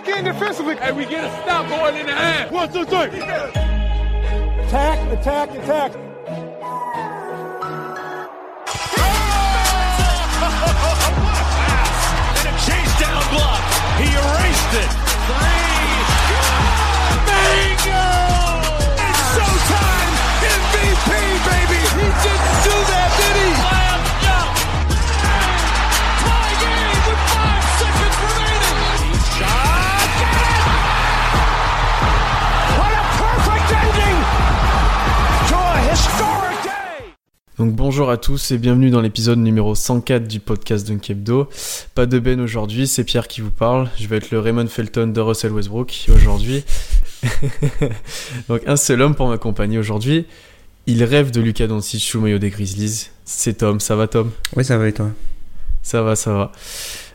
Lock in defensively. And we get a stop going in the half. One, two, three. Attack, attack, attack. And a chase down block. He erased it. Three. Bingo! It's showtime. MVP, baby. He didn't do that, did he? Donc bonjour à tous et bienvenue dans l'épisode numéro 104 du podcast Dunkebdo. Pas de Ben aujourd'hui, c'est Pierre qui vous parle. Je vais être le Raymond Felton de Russell Westbrook aujourd'hui. Donc un seul homme pour m'accompagner aujourd'hui. Il rêve de Lucas Doncic le maillot des Grizzlies. C'est Tom, ça va Tom? Ouais, ça va et toi? Ça va, ça va.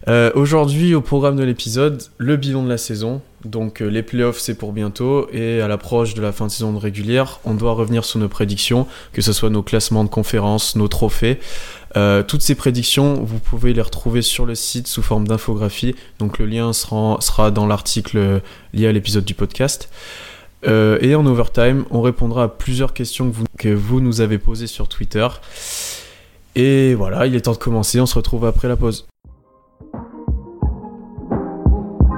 Euh, Aujourd'hui, au programme de l'épisode, le bilan de la saison. Donc, euh, les playoffs, c'est pour bientôt. Et à l'approche de la fin de saison de régulière, on doit revenir sur nos prédictions, que ce soit nos classements de conférences, nos trophées. Euh, toutes ces prédictions, vous pouvez les retrouver sur le site sous forme d'infographie. Donc, le lien sera, sera dans l'article lié à l'épisode du podcast. Euh, et en overtime, on répondra à plusieurs questions que vous, que vous nous avez posées sur Twitter. Et voilà, il est temps de commencer. On se retrouve après la pause.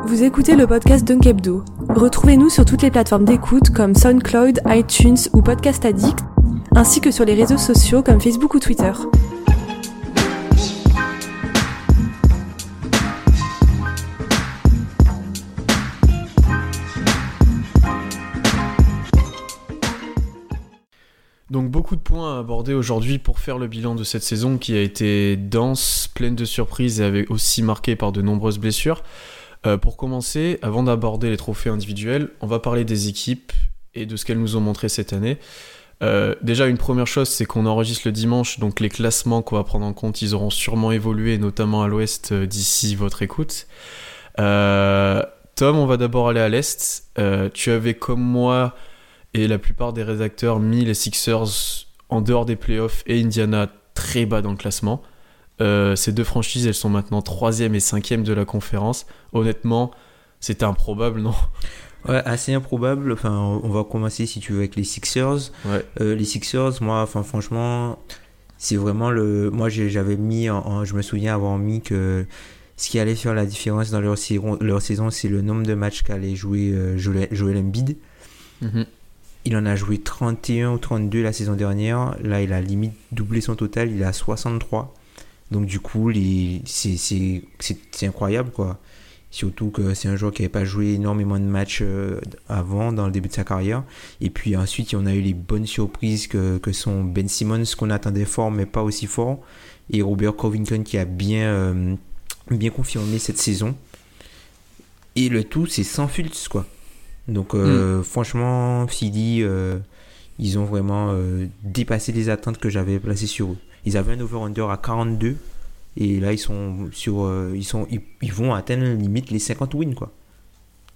Vous écoutez le podcast Dunkebdo. Retrouvez-nous sur toutes les plateformes d'écoute comme SoundCloud, iTunes ou Podcast Addict, ainsi que sur les réseaux sociaux comme Facebook ou Twitter. Donc beaucoup de points à aborder aujourd'hui pour faire le bilan de cette saison qui a été dense, pleine de surprises et avait aussi marquée par de nombreuses blessures. Euh, pour commencer, avant d'aborder les trophées individuels, on va parler des équipes et de ce qu'elles nous ont montré cette année. Euh, déjà, une première chose, c'est qu'on enregistre le dimanche, donc les classements qu'on va prendre en compte, ils auront sûrement évolué, notamment à l'ouest euh, d'ici votre écoute. Tom, on va d'abord aller à l'est. Tu avais comme moi et la plupart des rédacteurs mis les Sixers en dehors des playoffs et Indiana très bas dans le classement. Euh, ces deux franchises, elles sont maintenant troisième et cinquième de la conférence. Honnêtement, c'était improbable, non Ouais, assez improbable. Enfin, on va commencer si tu veux avec les Sixers. Ouais. Euh, les Sixers, moi, enfin, franchement, c'est vraiment le. Moi, j'avais mis, en, en- je me souviens avoir mis que ce qui allait faire la différence dans leur, saison- leur saison, c'est le nombre de matchs qu'allait jouer euh, Joel, Joel Embiid. Mhm. Il en a joué 31 ou 32 la saison dernière. Là, il a limite doublé son total. Il à 63. Donc, du coup, c'est- incroyable, quoi. Surtout que c'est un joueur qui n'avait pas joué énormément de matchs euh, avant, dans le début de sa carrière. Et puis ensuite, on a eu les bonnes surprises que, que sont Ben Simmons, qu'on attendait fort, mais pas aussi fort. Et Robert Covington, qui a bien, euh, bien confirmé cette saison. Et le tout, c'est sans Fultz, quoi. Donc, euh, franchement, Philly, euh, ils ont vraiment dépassé les attentes que j'avais placées sur eux. Ils avaient un over-under à 42. Et là, ils sont sur, euh, ils sont, ils, ils vont atteindre limite les 50 wins, quoi.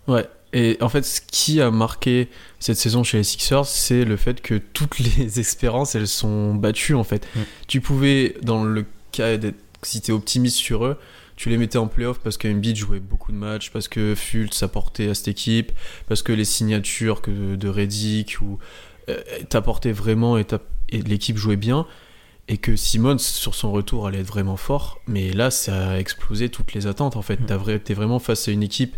Ouais. Et en fait, ce qui a marqué cette saison chez les Sixers, c'est le fait que toutes les espérances, elles sont battues en fait. Mm. Tu pouvais, dans le cas d'être, si t'es optimiste sur eux, tu les mettais en playoff parce qu'Embiid jouait beaucoup de matchs, parce que Fultz apportait à cette équipe, parce que les signatures que de Reddick ou euh, t'apportaient vraiment et l'équipe jouait bien. Et que Simmons, sur son retour, allait être vraiment fort. Mais là, ça a explosé toutes les attentes en fait. Mm. Vrai- T'es vraiment face à une équipe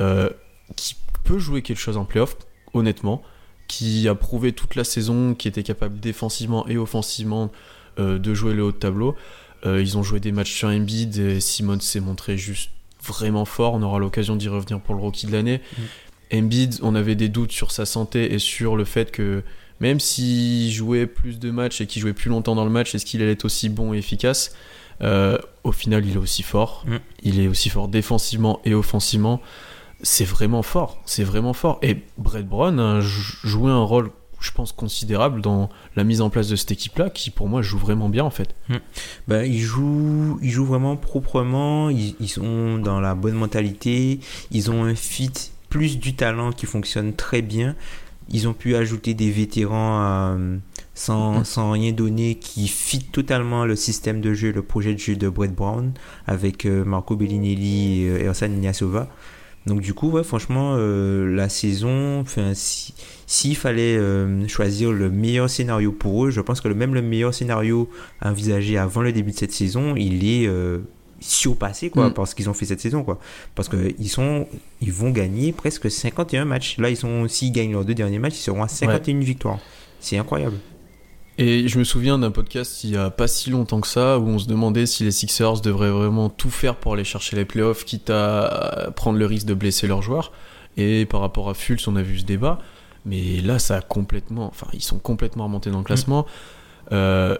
euh, qui peut jouer quelque chose en playoff, honnêtement, qui a prouvé toute la saison, qui était capable défensivement et offensivement euh, de jouer le haut de tableau. Euh, ils ont joué des matchs sur Embiid et Simone s'est montré juste vraiment fort. On aura l'occasion d'y revenir pour le rookie de l'année. Embiid, on avait des doutes sur sa santé et sur le fait que même s'il jouait plus de matchs et qu'il jouait plus longtemps dans le match, est-ce qu'il allait être aussi bon et efficace Euh, au final, il est aussi fort. Mm. Il est aussi fort défensivement et offensivement. C'est vraiment fort. C'est vraiment fort. Et Brett Brown a jou- joué un rôle, je pense, considérable dans la mise en place de cette équipe-là, qui pour moi joue vraiment bien en fait. Ben, ils, jouent, ils jouent vraiment proprement, ils, ils sont dans la bonne mentalité, ils ont un fit plus du talent qui fonctionne très bien. Ils ont pu ajouter des vétérans euh, sans, sans rien donner qui fit totalement le système de jeu, le projet de jeu de Brett Brown avec euh, Marco Bellinelli et euh, Ersan Ilyasova. Donc du coup, ouais, franchement, euh, la saison, enfin, si- s'il fallait euh, choisir le meilleur scénario pour eux, je pense que le, même le meilleur scénario envisagé avant le début de cette saison, il est euh, surpassé quoi, Mm. parce qu'ils ont fait cette saison quoi. Parce que ils sont, ils vont gagner presque 51 matchs. Là, ils sont, s'ils gagnent leurs deux derniers matchs, ils seront à 51 victoires. C'est incroyable. Et je me souviens d'un podcast il y a pas si longtemps que ça où on se demandait si les Sixers devraient vraiment tout faire pour aller chercher les playoffs, quitte à prendre le risque de blesser leurs joueurs. Et par rapport à Fultz, on a vu ce débat. Mais là, ça a complètement. Enfin, ils sont complètement remontés dans le classement. Euh,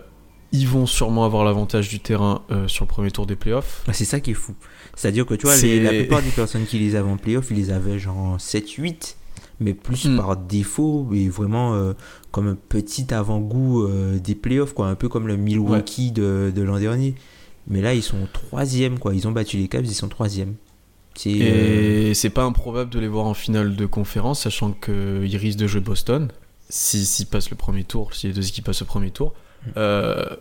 ils vont sûrement avoir l'avantage du terrain euh, sur le premier tour des playoffs. Ah, C'est ça qui est fou. C'est-à-dire que tu vois, les- la plupart des personnes qui les avaient en playoff, ils les avaient genre 7-8, mais plus Mm. par défaut, et vraiment euh, comme un petit avant-goût euh, des playoffs, quoi, un peu comme le Milwaukee de, de l'an dernier. Mais là, ils sont troisième, quoi. Ils ont battu les Cavs, ils sont troisième. Et c'est pas improbable de les voir en finale de conférence, sachant qu'ils risquent de jouer Boston. S'ils s'ils passent le premier tour, si les deux équipes passent le premier tour. Euh,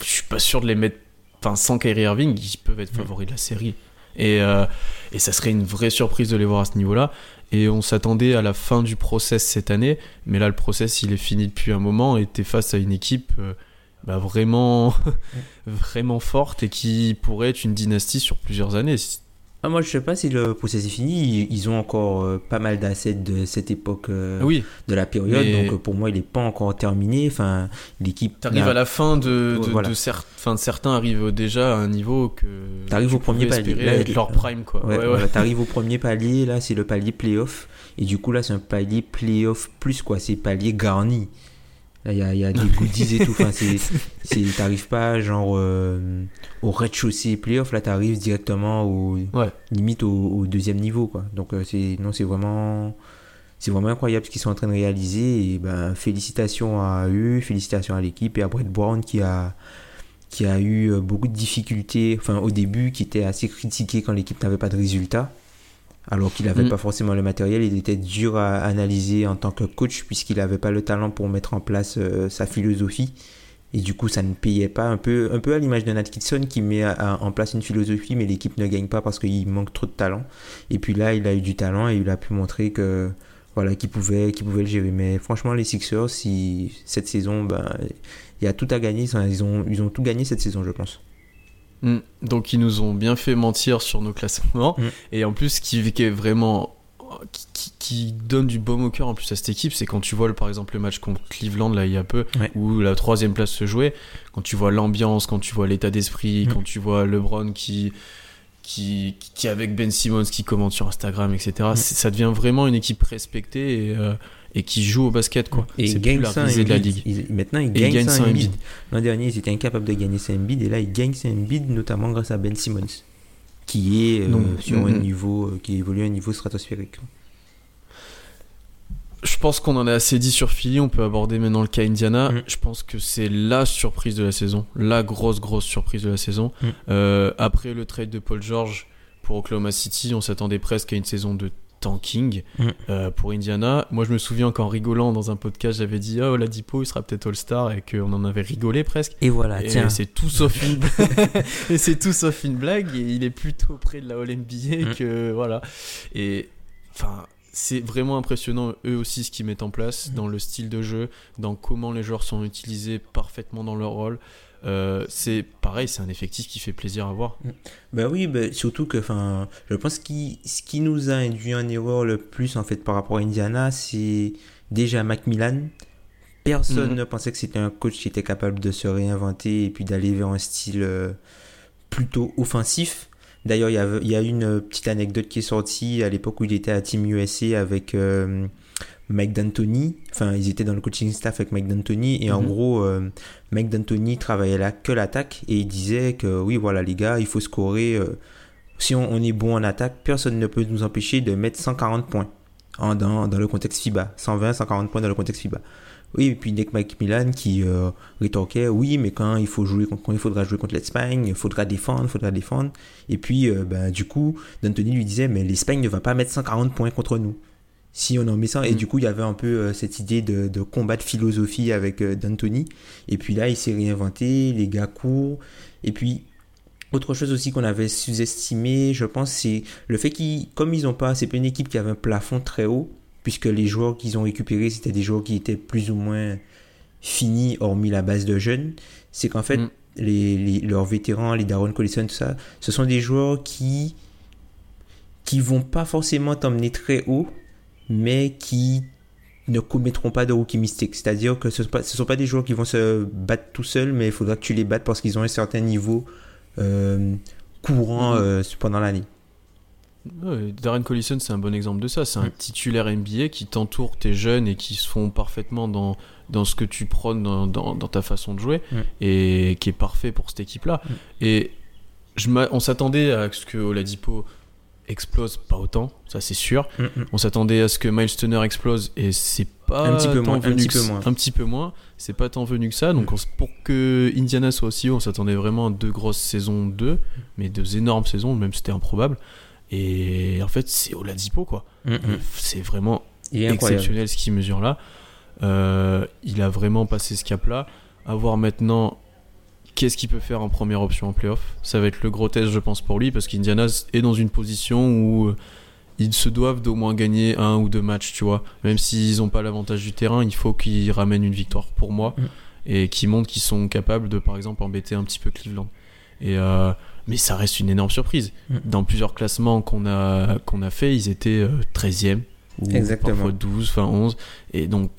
je suis pas sûr de les mettre. Enfin, sans Kyrie Irving, ils peuvent être favoris de la série. Et, euh, et ça serait une vraie surprise de les voir à ce niveau-là. Et on s'attendait à la fin du process cette année, mais là, le process, il est fini depuis un moment et t'es face à une équipe euh, bah, vraiment, vraiment forte et qui pourrait être une dynastie sur plusieurs années. Ah, moi, je sais pas si le processus est fini. Ils, ont encore euh, pas mal d'assets de cette époque euh, Oui, de la période, Mais- donc euh, pour moi, il est pas encore terminé. Enfin, l'équipe. T'arrives à la fin de, de, voilà. de cer- enfin, de certains arrivent déjà à un niveau que T'arrives au premier palier. Là, être leur prime quoi. Ouais, Ouais, ouais. voilà, t'arrives au premier palier, là c'est le palier playoff. Et du coup là c'est un palier playoff plus quoi, c'est palier garni. Là il y a, il y a des goodies et tout. Enfin, c'est, t'arrives pas genre euh, au rez-de-chaussée playoff, là t'arrives directement au, Ouais. limite au, au deuxième niveau quoi. Donc euh, c'est, non c'est vraiment... C'est vraiment incroyable ce qu'ils sont en train de réaliser et ben félicitations à eux, félicitations à l'équipe et à Brett Brown qui a qui a eu euh, beaucoup de difficultés, enfin au début, qui était assez critiqué quand l'équipe n'avait pas de résultats, alors qu'il n'avait Mm. pas forcément le matériel, il était dur à analyser en tant que coach puisqu'il n'avait pas le talent pour mettre en place euh, sa philosophie. Et du coup, ça ne payait pas. Un peu, un peu à l'image de Nat Kitson qui met à- à- en place une philosophie, mais l'équipe ne gagne pas parce qu'il manque trop de talent. Et puis là, il a eu du talent et il a pu montrer que voilà, qu'il pouvait, qu'il pouvait le gérer. Mais franchement, les Sixers, si cette saison, ben, il y a tout à gagner. Ils ont, ils ont tout gagné cette saison, je pense. Mm. Donc ils nous ont bien fait mentir sur nos classements Mm. et en plus ce qui, qui est vraiment qui, donne du baume au cœur en plus à cette équipe, c'est quand tu vois par exemple le match contre Cleveland là il y a peu Ouais. où la troisième place se jouait, quand tu vois l'ambiance, quand tu vois l'état d'esprit, Mm. quand tu vois LeBron qui qui, qui avec Ben Simmons qui commente sur Instagram etc. Ça devient vraiment une équipe respectée et, euh, et qui joue au basket quoi. Et C'est ils plus gagnent la de la ligue. Ils- maintenant, ils gagnent gagnent sans. L'an dernier, ils étaient incapables de gagner ça Embiid. Et là, ils gagnent ça Embiid, notamment grâce à Ben Simmons, qui est euh, sur un niveau, euh, qui évolue à un niveau stratosphérique. Je pense qu'on en a assez dit sur Philly, on peut aborder maintenant le cas Indiana. Mm. Je pense que c'est la surprise de la saison, la grosse grosse surprise de la saison. Mm. Euh, après le trade de Paul George pour Oklahoma City, on s'attendait presque à une saison de tanking Mm. euh, pour Indiana. Moi je me souviens qu'en rigolant dans un podcast j'avais dit oh Ladipo il sera peut-être All-Star et qu'on en avait rigolé presque. Et voilà, Et tiens. c'est tout sauf une blague. et c'est tout sauf une blague. Et il est plutôt près de la All NBA Mm. que voilà. Et enfin, c'est vraiment impressionnant eux aussi ce qu'ils mettent en place dans le style de jeu, dans comment les joueurs sont utilisés parfaitement dans leur rôle. Euh, c'est pareil, c'est un effectif qui fait plaisir à voir. Bah oui, bah, surtout que enfin, je pense que ce qui nous a induit en erreur le plus en fait par rapport à Indiana, c'est déjà Macmillan. Personne Mhm. ne pensait que c'était un coach qui était capable de se réinventer et puis d'aller vers un style euh, plutôt offensif. D'ailleurs, il y, il y a une petite anecdote qui est sortie à l'époque où il était à Team USA avec euh, Mike D'Antoni. Enfin, ils étaient dans le coaching staff avec Mike D'Antoni. Et en Mhm. gros, euh, Mike D'Antoni travaillait là que l'attaque. Et il disait que oui, voilà, les gars, il faut scorer. euh, si on, on est bon en attaque, personne ne peut nous empêcher de mettre 140 points en- dans, dans le contexte FIBA. 120, 140 points dans le contexte FIBA. Oui, et puis Nick McMillan qui euh, rétorquait oui, mais quand il faut jouer quand il faudra jouer contre l'Espagne, il faudra défendre, il faudra défendre. Et puis euh, ben, du coup, D'Antoni lui disait mais l'Espagne ne va pas mettre 140 points contre nous. Si on en met 100 et Mm. du coup, il y avait un peu euh, cette idée de, de combat de philosophie avec euh, D'Antoni et puis là, il s'est réinventé, les gars courent et puis autre chose aussi qu'on avait sous-estimé, je pense, c'est le fait qu'ils, comme ils ont pas, c'est pas une équipe qui avait un plafond très haut, puisque les joueurs qu'ils ont récupérés, c'était des joueurs qui étaient plus ou moins finis, hormis la base de jeunes. C'est qu'en fait, Mm. les, les- leurs vétérans, les Darren Collison, tout ça, ce sont des joueurs qui, qui vont pas forcément t'emmener très haut, mais qui ne commettront pas de rookie mistake. C'est-à-dire que ce ne sont, pas- ce sont pas des joueurs qui vont se battre tout seuls, mais il faudra que tu les battes parce qu'ils ont un certain niveau euh, courant Mhm. euh, pendant l'année. Ouais, Darren Collison, c'est un bon exemple de ça. C'est un titulaire NBA qui t'entoure, t'es jeune et qui se font parfaitement dans, dans ce que tu prônes dans, dans, dans ta façon de jouer et qui est parfait pour cette équipe-là. Et je on s'attendait à ce que Oladipo explose, pas autant, ça c'est sûr. Mm, mm. On s'attendait à ce que Miles Turner explose et c'est pas Un petit peu tant moins, un venu petit que peu ça- moins. un petit peu moins. C'est pas tant venu que ça. Donc on s- pour que Indiana soit aussi haut, on s'attendait vraiment à deux grosses saisons 2, mais deux énormes saisons, même c'était improbable. Et en fait, c'est Oladipo quoi. Mm, mm. C'est vraiment exceptionnel ce qu'il mesure là. Euh, il a vraiment passé ce cap là. À voir maintenant qu'est-ce qu'il peut faire en première option en playoff? Ça va être le gros test, je pense, pour lui, parce qu'Indiana est dans une position où euh, ils se doivent d'au moins gagner un ou deux matchs, tu vois. Même s'ils n'ont pas l'avantage du terrain, il faut qu'ils ramènent une victoire pour moi Mm. et qu'ils montrent qu'ils sont capables de, par exemple, embêter un petit peu Cleveland. Et euh, mais ça reste une énorme surprise. Mm. Dans plusieurs classements qu'on a, qu'on a fait, ils étaient euh, 13e ou Exactement. parfois 12, enfin 11. Et donc,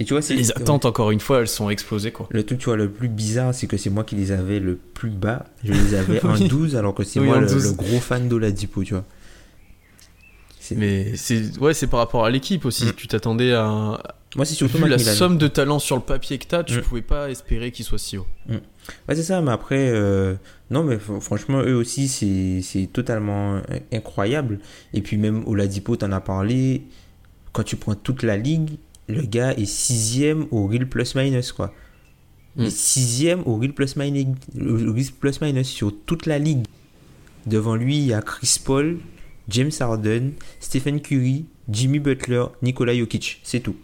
Et tu vois, c'est les attentes, encore une fois, elles sont explosées. Quoi. Le truc, tu vois, le plus bizarre, c'est que c'est moi qui les avais le plus bas. Je les avais en Oui. 12, alors que c'est Oui, moi en le, 12. le gros fan d'Oladipo, tu vois. Mais c'est ouais, c'est par rapport à l'équipe aussi. Mm. Tu t'attendais à. un- Moi, c'est surtout Vu la somme de talent sur le papier que t'as, tu Mm. pouvais pas espérer qu'il soit si haut. Ouais, c'est ça, mais après, euh, non, mais fr- franchement, eux aussi, c'est c'est totalement incroyable. Et puis, même Oladipo, t'en as parlé, quand tu prends toute la ligue, le gars est sixième au real plus-minus, quoi. Il est Mm. sixième au real au real plus-minus sur toute la ligue. Devant lui, il y a Chris Paul, James Harden, Stephen Curry, Jimmy Butler, Nikola Jokic. C'est tout.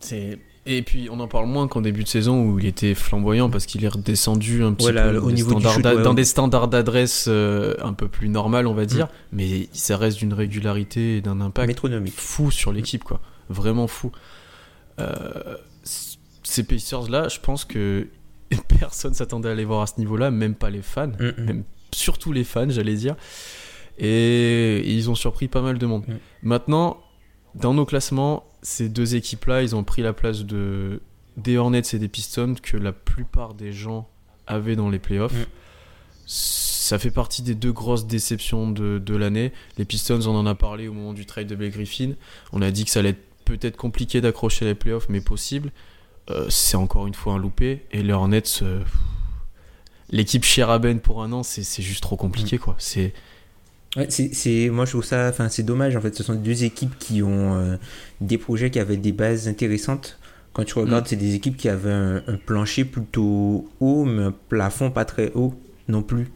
C'est et puis on en parle moins qu'en début de saison où il était flamboyant parce qu'il est redescendu un petit Ouais, là, peu au dans des niveau standards shoot, d'a- ouais, dans ouais. des standards d'adresse euh, un peu plus normal on va dire, mais ça reste d'une régularité et d'un impact Métronomique. fou sur l'équipe quoi, vraiment fou. Euh, ces Pacers là, je pense que personne s'attendait à les voir à ce niveau-là, même pas les fans, Mm, mm. même surtout les fans, j'allais dire. Et ils ont surpris pas mal de monde. Mm. Maintenant, dans nos classements, ces deux équipes-là, ils ont pris la place de des Hornets et des Pistons que la plupart des gens avaient dans les playoffs. Mm. Ça fait partie des deux grosses déceptions de, de l'année. Les Pistons, on en a parlé au moment du trade de Blake Griffin. On a dit que ça allait être peut-être compliqué d'accrocher les playoffs, mais possible. Euh, c'est encore une fois un loupé. Et les Hornets, euh, l'équipe Sheraben pour un an, c'est juste trop compliqué. quoi. C'est Ouais, c'est, c'est- moi je trouve ça, enfin c'est dommage en fait. Ce sont deux équipes qui ont euh, des projets qui avaient des bases intéressantes. Quand tu regardes, Mm. c'est des équipes qui avaient un, un plancher plutôt haut, mais un plafond pas très haut non plus.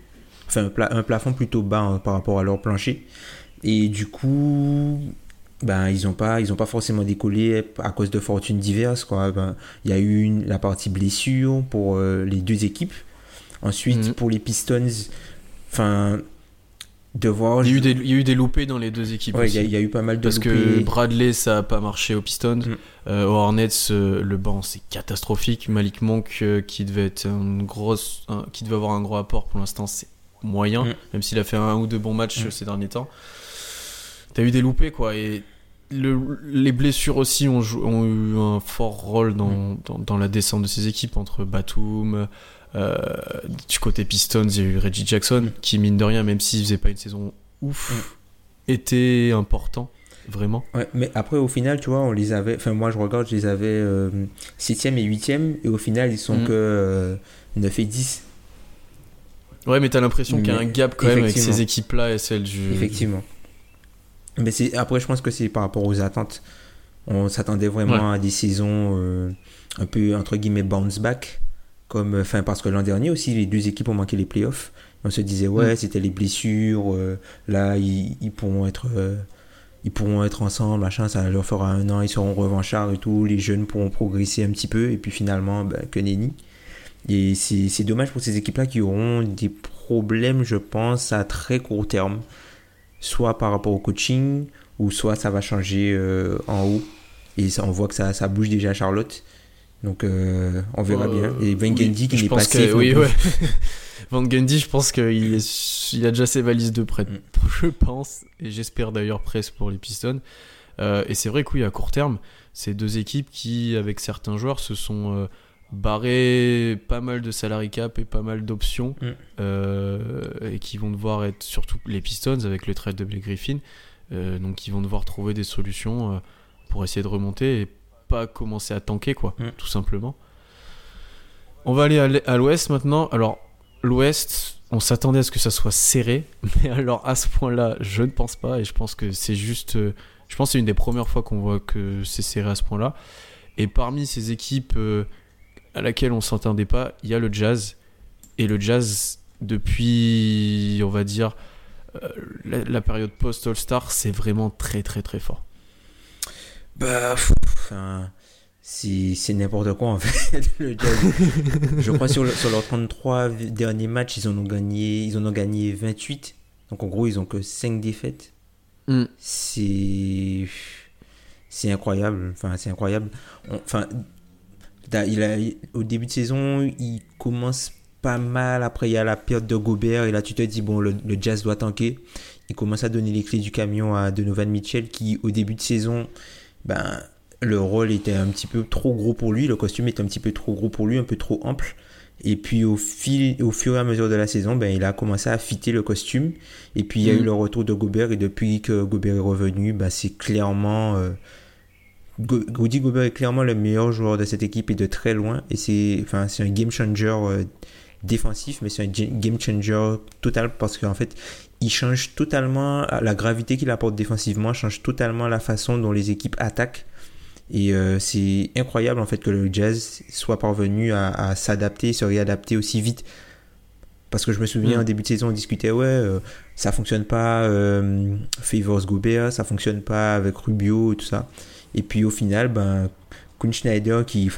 Enfin, un, pla- un plafond plutôt bas hein, par rapport à leur plancher. Et du coup, ben ils ont pas, ils ont pas forcément décollé à cause de fortunes diverses. Quoi. Ben, il y a eu une, la partie blessure pour euh, les deux équipes. Ensuite, Mhm. pour les Pistons, enfin il y, a eu des, il y a eu des loupés dans les deux équipes. Ouais, il y, a- il y a eu pas mal de Parce que. Bradley, ça a pas marché aux Pistons. Mm. Euh, aux Hornets, euh, le banc, c'est catastrophique. Malik Monk, euh, qui devait être une grosse, un- qui devait avoir un gros apport pour l'instant, c'est moyen. Mm. Même s'il a fait un ou deux bons matchs Mm. euh, ces derniers temps. T'as eu des loupés, quoi. Et le- les blessures aussi ont, eu un fort rôle dans, dans, dans la descente de ces équipes entre Batum. Euh, du côté Pistons, il y a eu Reggie Jackson, Mm. qui mine de rien, même s'il faisait pas une saison ouf, était important. vraiment. Ouais, mais après, au final, tu vois, on les avait. Enfin, moi, je regarde, je les avais 7e et 8e, et au final, ils sont Mhm. que euh, 9 et 10. Ouais, mais t'as l'impression qu'il y a un gap quand même avec ces équipes-là et celles du. Effectivement. Mais c'est après, je pense que c'est par rapport aux attentes. On s'attendait vraiment à des saisons euh, un peu entre guillemets bounce back, comme enfin parce que l'an dernier aussi les deux équipes ont manqué les playoffs. On se disait ouais Mm. c'était les blessures, euh, là ils, ils pourront être euh, ils pourront être ensemble, machin, ça leur fera un an, ils seront revanchards et tout, les jeunes pourront progresser un petit peu et puis finalement ben, que nenni. Et c'est c'est dommage pour ces équipes-là qui auront des problèmes, je pense, à très court terme soit par rapport au coaching, ou soit ça va changer euh, en haut. Et ça, on voit que ça, ça bouge déjà à Charlotte. Donc euh, on verra Euh, bien. Et Van Gundy qui je n'est pas safe. Oui, ouais. Van Gundy, je pense qu'il est, il a déjà ses valises de prêt, Mm. je pense, et j'espère d'ailleurs presque pour les Pistons. Euh, et c'est vrai que oui, à court terme, c'est deux équipes qui, avec certains joueurs, se sont euh, barrés pas mal de salary cap et pas mal d'options, Mm. euh, et qui vont devoir être, surtout les Pistons avec le trade de Blake Griffin, donc ils vont devoir trouver des solutions pour essayer de remonter et pas commencer à tanker, quoi, Mm. tout simplement. On va aller à l'ouest maintenant. Alors, l'ouest, on s'attendait à ce que ça soit serré, mais alors à ce point-là, je ne pense pas, et je pense que c'est juste. euh, Je pense que c'est une des premières fois qu'on voit que c'est serré à ce point-là. Et parmi ces équipes euh, à laquelle on s'attendait pas, il y a le Jazz. Et le Jazz, depuis, on va dire, euh, la, la période post-All-Star, c'est vraiment très très très fort. Bah, c'est n'importe quoi en fait. le je crois sur, le- sur leurs 33 derniers matchs, ils en ont gagné, ils en ont gagné 28. Donc en gros, ils ont que 5 défaites. Mm. C'est c'est incroyable. Enfin, c'est incroyable. Enfin, il a, au début de saison, il commence pas mal. Après, il y a la perte de Gobert. Et là, tu te dis, bon, le, le Jazz doit tanker. Il commence à donner les clés du camion à Donovan Mitchell, qui, au début de saison, ben, le rôle était un petit peu trop gros pour lui. Le costume était un petit peu trop gros pour lui, un peu trop ample. Et puis au, fil, au fur et à mesure de la saison, ben, il a commencé à fitter le costume. Et puis il y a Mhm. eu le retour de Gobert. Et depuis que Gobert est revenu, ben, c'est clairement... euh, Rudy Gobert est clairement le meilleur joueur de cette équipe et de très loin. Et c'est enfin, c'est un game changer euh, défensif, mais c'est un ga- game changer total parce qu'en fait, il change totalement la gravité qu'il apporte défensivement, change totalement la façon dont les équipes attaquent. Et euh, c'est incroyable en fait que le Jazz soit parvenu à, à s'adapter, se réadapter aussi vite. Parce que je me souviens Mm. en début de saison, on discutait, ouais, euh, ça fonctionne pas, euh, Favors Gobert, ça fonctionne pas avec Rubio et tout ça. Et puis au final, ben, Kuhn Schneider qui,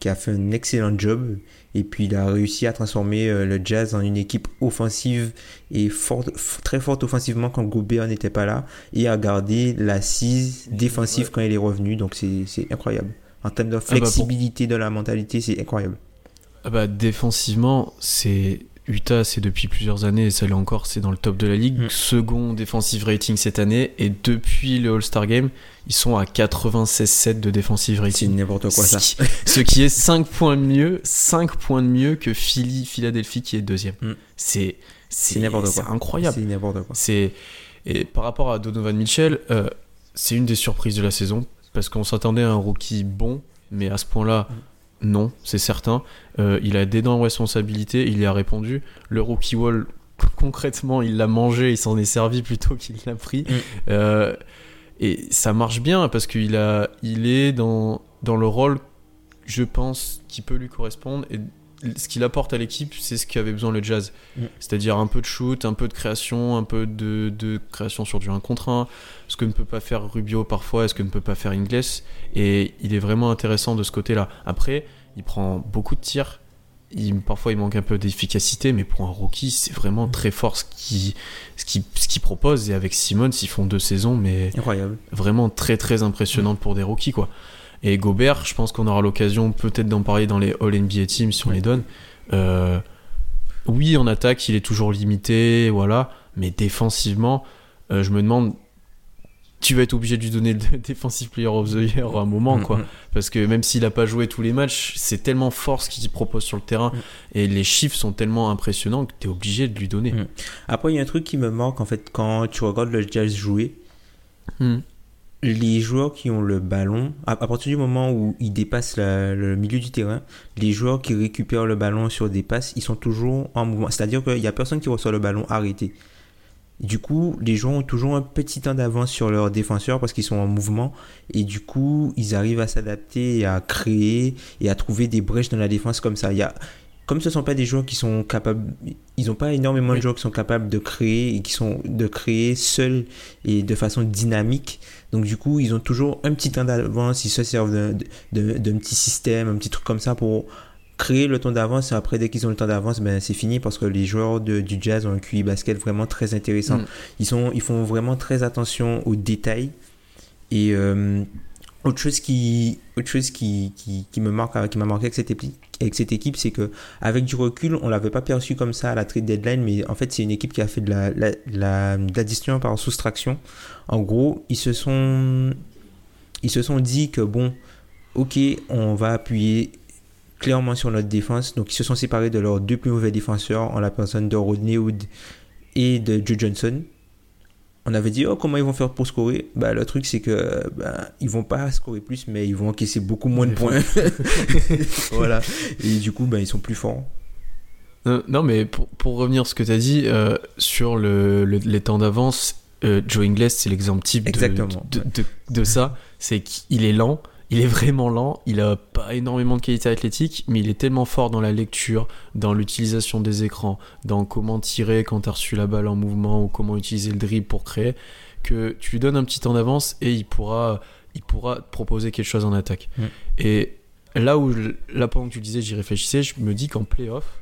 qui a fait un excellent job. Et puis il a réussi à transformer euh, le Jazz en une équipe offensive et forte, très forte offensivement quand Gobert n'était pas là. Et à garder l'assise défensive quand il est revenu. Donc c'est c'est incroyable. En termes de bah, pour- flexibilité de la mentalité, c'est incroyable. Ah bah, défensivement, c'est Utah, c'est depuis plusieurs années, et ça l'est encore, c'est dans le top de la ligue. Mm. Second defensive rating cette année, et depuis le All-Star Game, ils sont à 96,7 de defensive C'est rating. n'importe quoi ça. Ce qui, ce qui est 5 points de mieux, 5 points de mieux que Philly, Philadelphie qui est deuxième. Mm. C'est c'est C'est c'est incroyable. C'est n'importe quoi. C'est et par rapport à Donovan Mitchell, euh, c'est une des surprises de la saison parce qu'on s'attendait à un rookie bon, mais à ce point-là, non, c'est certain. Euh, il a d'énormes responsabilités, il y a répondu. Le rookie wall, concrètement, il l'a mangé, il s'en est servi plutôt qu'il l'a pris. Mm. Euh, et ça marche bien parce qu'il a, il est dans dans le rôle, je pense, qui peut lui correspondre et ce qu'il apporte à l'équipe, c'est ce qu'avait besoin le Jazz. Mm. C'est-à-dire un peu de shoot, un peu de création, un peu de, de création sur du 1 contre 1, ce que ne peut pas faire Rubio parfois, ce que ne peut pas faire Ingles. Et il est vraiment intéressant de ce côté-là. Après, il prend beaucoup de tirs. Il, parfois, il manque un peu d'efficacité, mais pour un rookie, c'est vraiment très fort ce qu'il ce qui, ce propose. Et avec Simmons, ils font deux saisons, mais Incroyable. vraiment très très impressionnante pour des rookies quoi. Et Gobert, je pense qu'on aura l'occasion peut-être d'en parler dans les All NBA Teams si on Ouais. les donne. Euh, oui, en attaque, il est toujours limité, voilà, mais défensivement, euh, je me demande, tu vas être obligé de lui donner le Defensive Player of the Year à un moment quoi, Mm, mm. parce que même s'il a pas joué tous les matchs, c'est tellement fort ce qu'il propose sur le terrain Mm. et les chiffres sont tellement impressionnants que tu es obligé de lui donner. Mm. Après, il y a un truc qui me manque en fait quand tu regardes le Jazz jouer. Mm. Les joueurs qui ont le ballon, à, partir du moment où ils dépassent le milieu du terrain, les joueurs qui récupèrent le ballon sur des passes, ils sont toujours en mouvement. C'est-à-dire qu'il n'y a personne qui reçoit le ballon arrêté. Du coup, les joueurs ont toujours un petit temps d'avance sur leurs défenseurs parce qu'ils sont en mouvement et du coup, ils arrivent à s'adapter et à créer et à trouver des brèches dans la défense comme ça. Il y a, comme ce ne sont pas des joueurs qui sont capables, ils n'ont pas énormément de joueurs qui sont capables de créer et qui sont de créer seuls et de façon dynamique. Donc du coup, ils ont toujours un petit temps d'avance, ils se servent d'un petit système, un petit truc comme ça pour créer le temps d'avance. Et après dès qu'ils ont le temps d'avance ben c'est fini parce que les joueurs de, du jazz ont un QI basket vraiment très intéressant. Mm. ils sont ils font vraiment très attention aux détails. Et euh, autre chose qui autre chose qui, qui, qui me marque qui m'a marqué avec cette équipe avec cette équipe c'est que avec du recul on l'avait pas perçu comme ça à la trade deadline mais en fait c'est une équipe qui a fait de la, la, la l'addition par soustraction en gros ils se sont ils se sont dit que bon ok on va appuyer clairement sur notre défense. Donc, ils se sont séparés de leurs deux plus mauvais défenseurs en la personne de Rodney Hood et de Joe Johnson. On avait dit, oh, comment ils vont faire pour scorer? Bah, Le truc, c'est que bah, ils vont pas scorer plus, mais ils vont encaisser beaucoup moins de points. voilà. Et du coup, bah, ils sont plus forts. Non, mais pour, pour, revenir à ce que tu as dit, euh, sur le, les temps d'avance, euh, Joe Ingles, c'est l'exemple type de, de, de, de, ça. C'est qu'il est lent, il est vraiment lent, il a pas énormément de qualité athlétique, mais il est tellement fort dans la lecture, dans l'utilisation des écrans, dans comment tirer quand tu as reçu la balle en mouvement ou comment utiliser le dribble pour créer, que tu lui donnes un petit temps d'avance et il pourra, il pourra te proposer quelque chose en attaque. Mm. Et là où, là pendant que tu disais, j'y réfléchissais, je me dis qu'en playoff,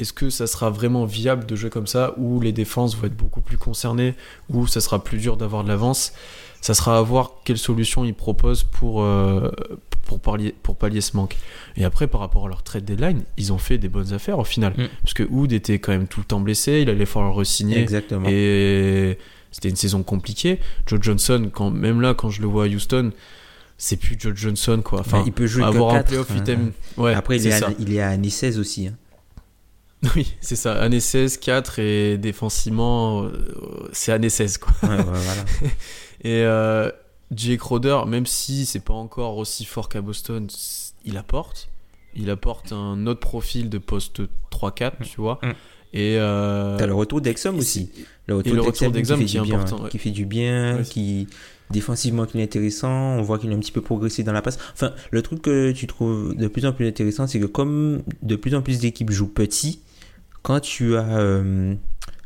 est-ce que ça sera vraiment viable de jouer comme ça, où les défenses vont être beaucoup plus concernées, où ça sera plus dur d'avoir de l'avance? Ça sera à voir quelle solution ils proposent pour, euh, pour, pallier, pour pallier ce manque. Et après, par rapport à leur trade deadline, ils ont fait des bonnes affaires au final. Mm. Parce que Hood était quand même tout le temps blessé, il allait falloir re-signer. Exactement. Et c'était une saison compliquée. Joe Johnson, quand, même là, quand je le vois à Houston, c'est plus Joe Johnson, quoi. Enfin, il peut jouer avoir un playoff item. Ouais, Après, il est, à, il est à année 16 aussi. Hein. Oui, c'est ça, année 16, 4 et défensivement, euh, c'est année 16 quoi. Ouais, ouais, voilà. Et euh, Jake Crowder, même si c'est pas encore aussi fort qu'à Boston, il apporte. Il apporte un autre profil de poste 3-4, tu vois. Mm. Et euh, t'as le retour d'Exum aussi. Le retour d'Exum qui, est important. Qui fait du bien, qui défensivement qui est intéressant. On voit qu'il a un petit peu progressé dans la passe. Enfin, le truc que tu trouves de plus en plus intéressant, c'est que comme de plus en plus d'équipes jouent petit, quand tu as euh,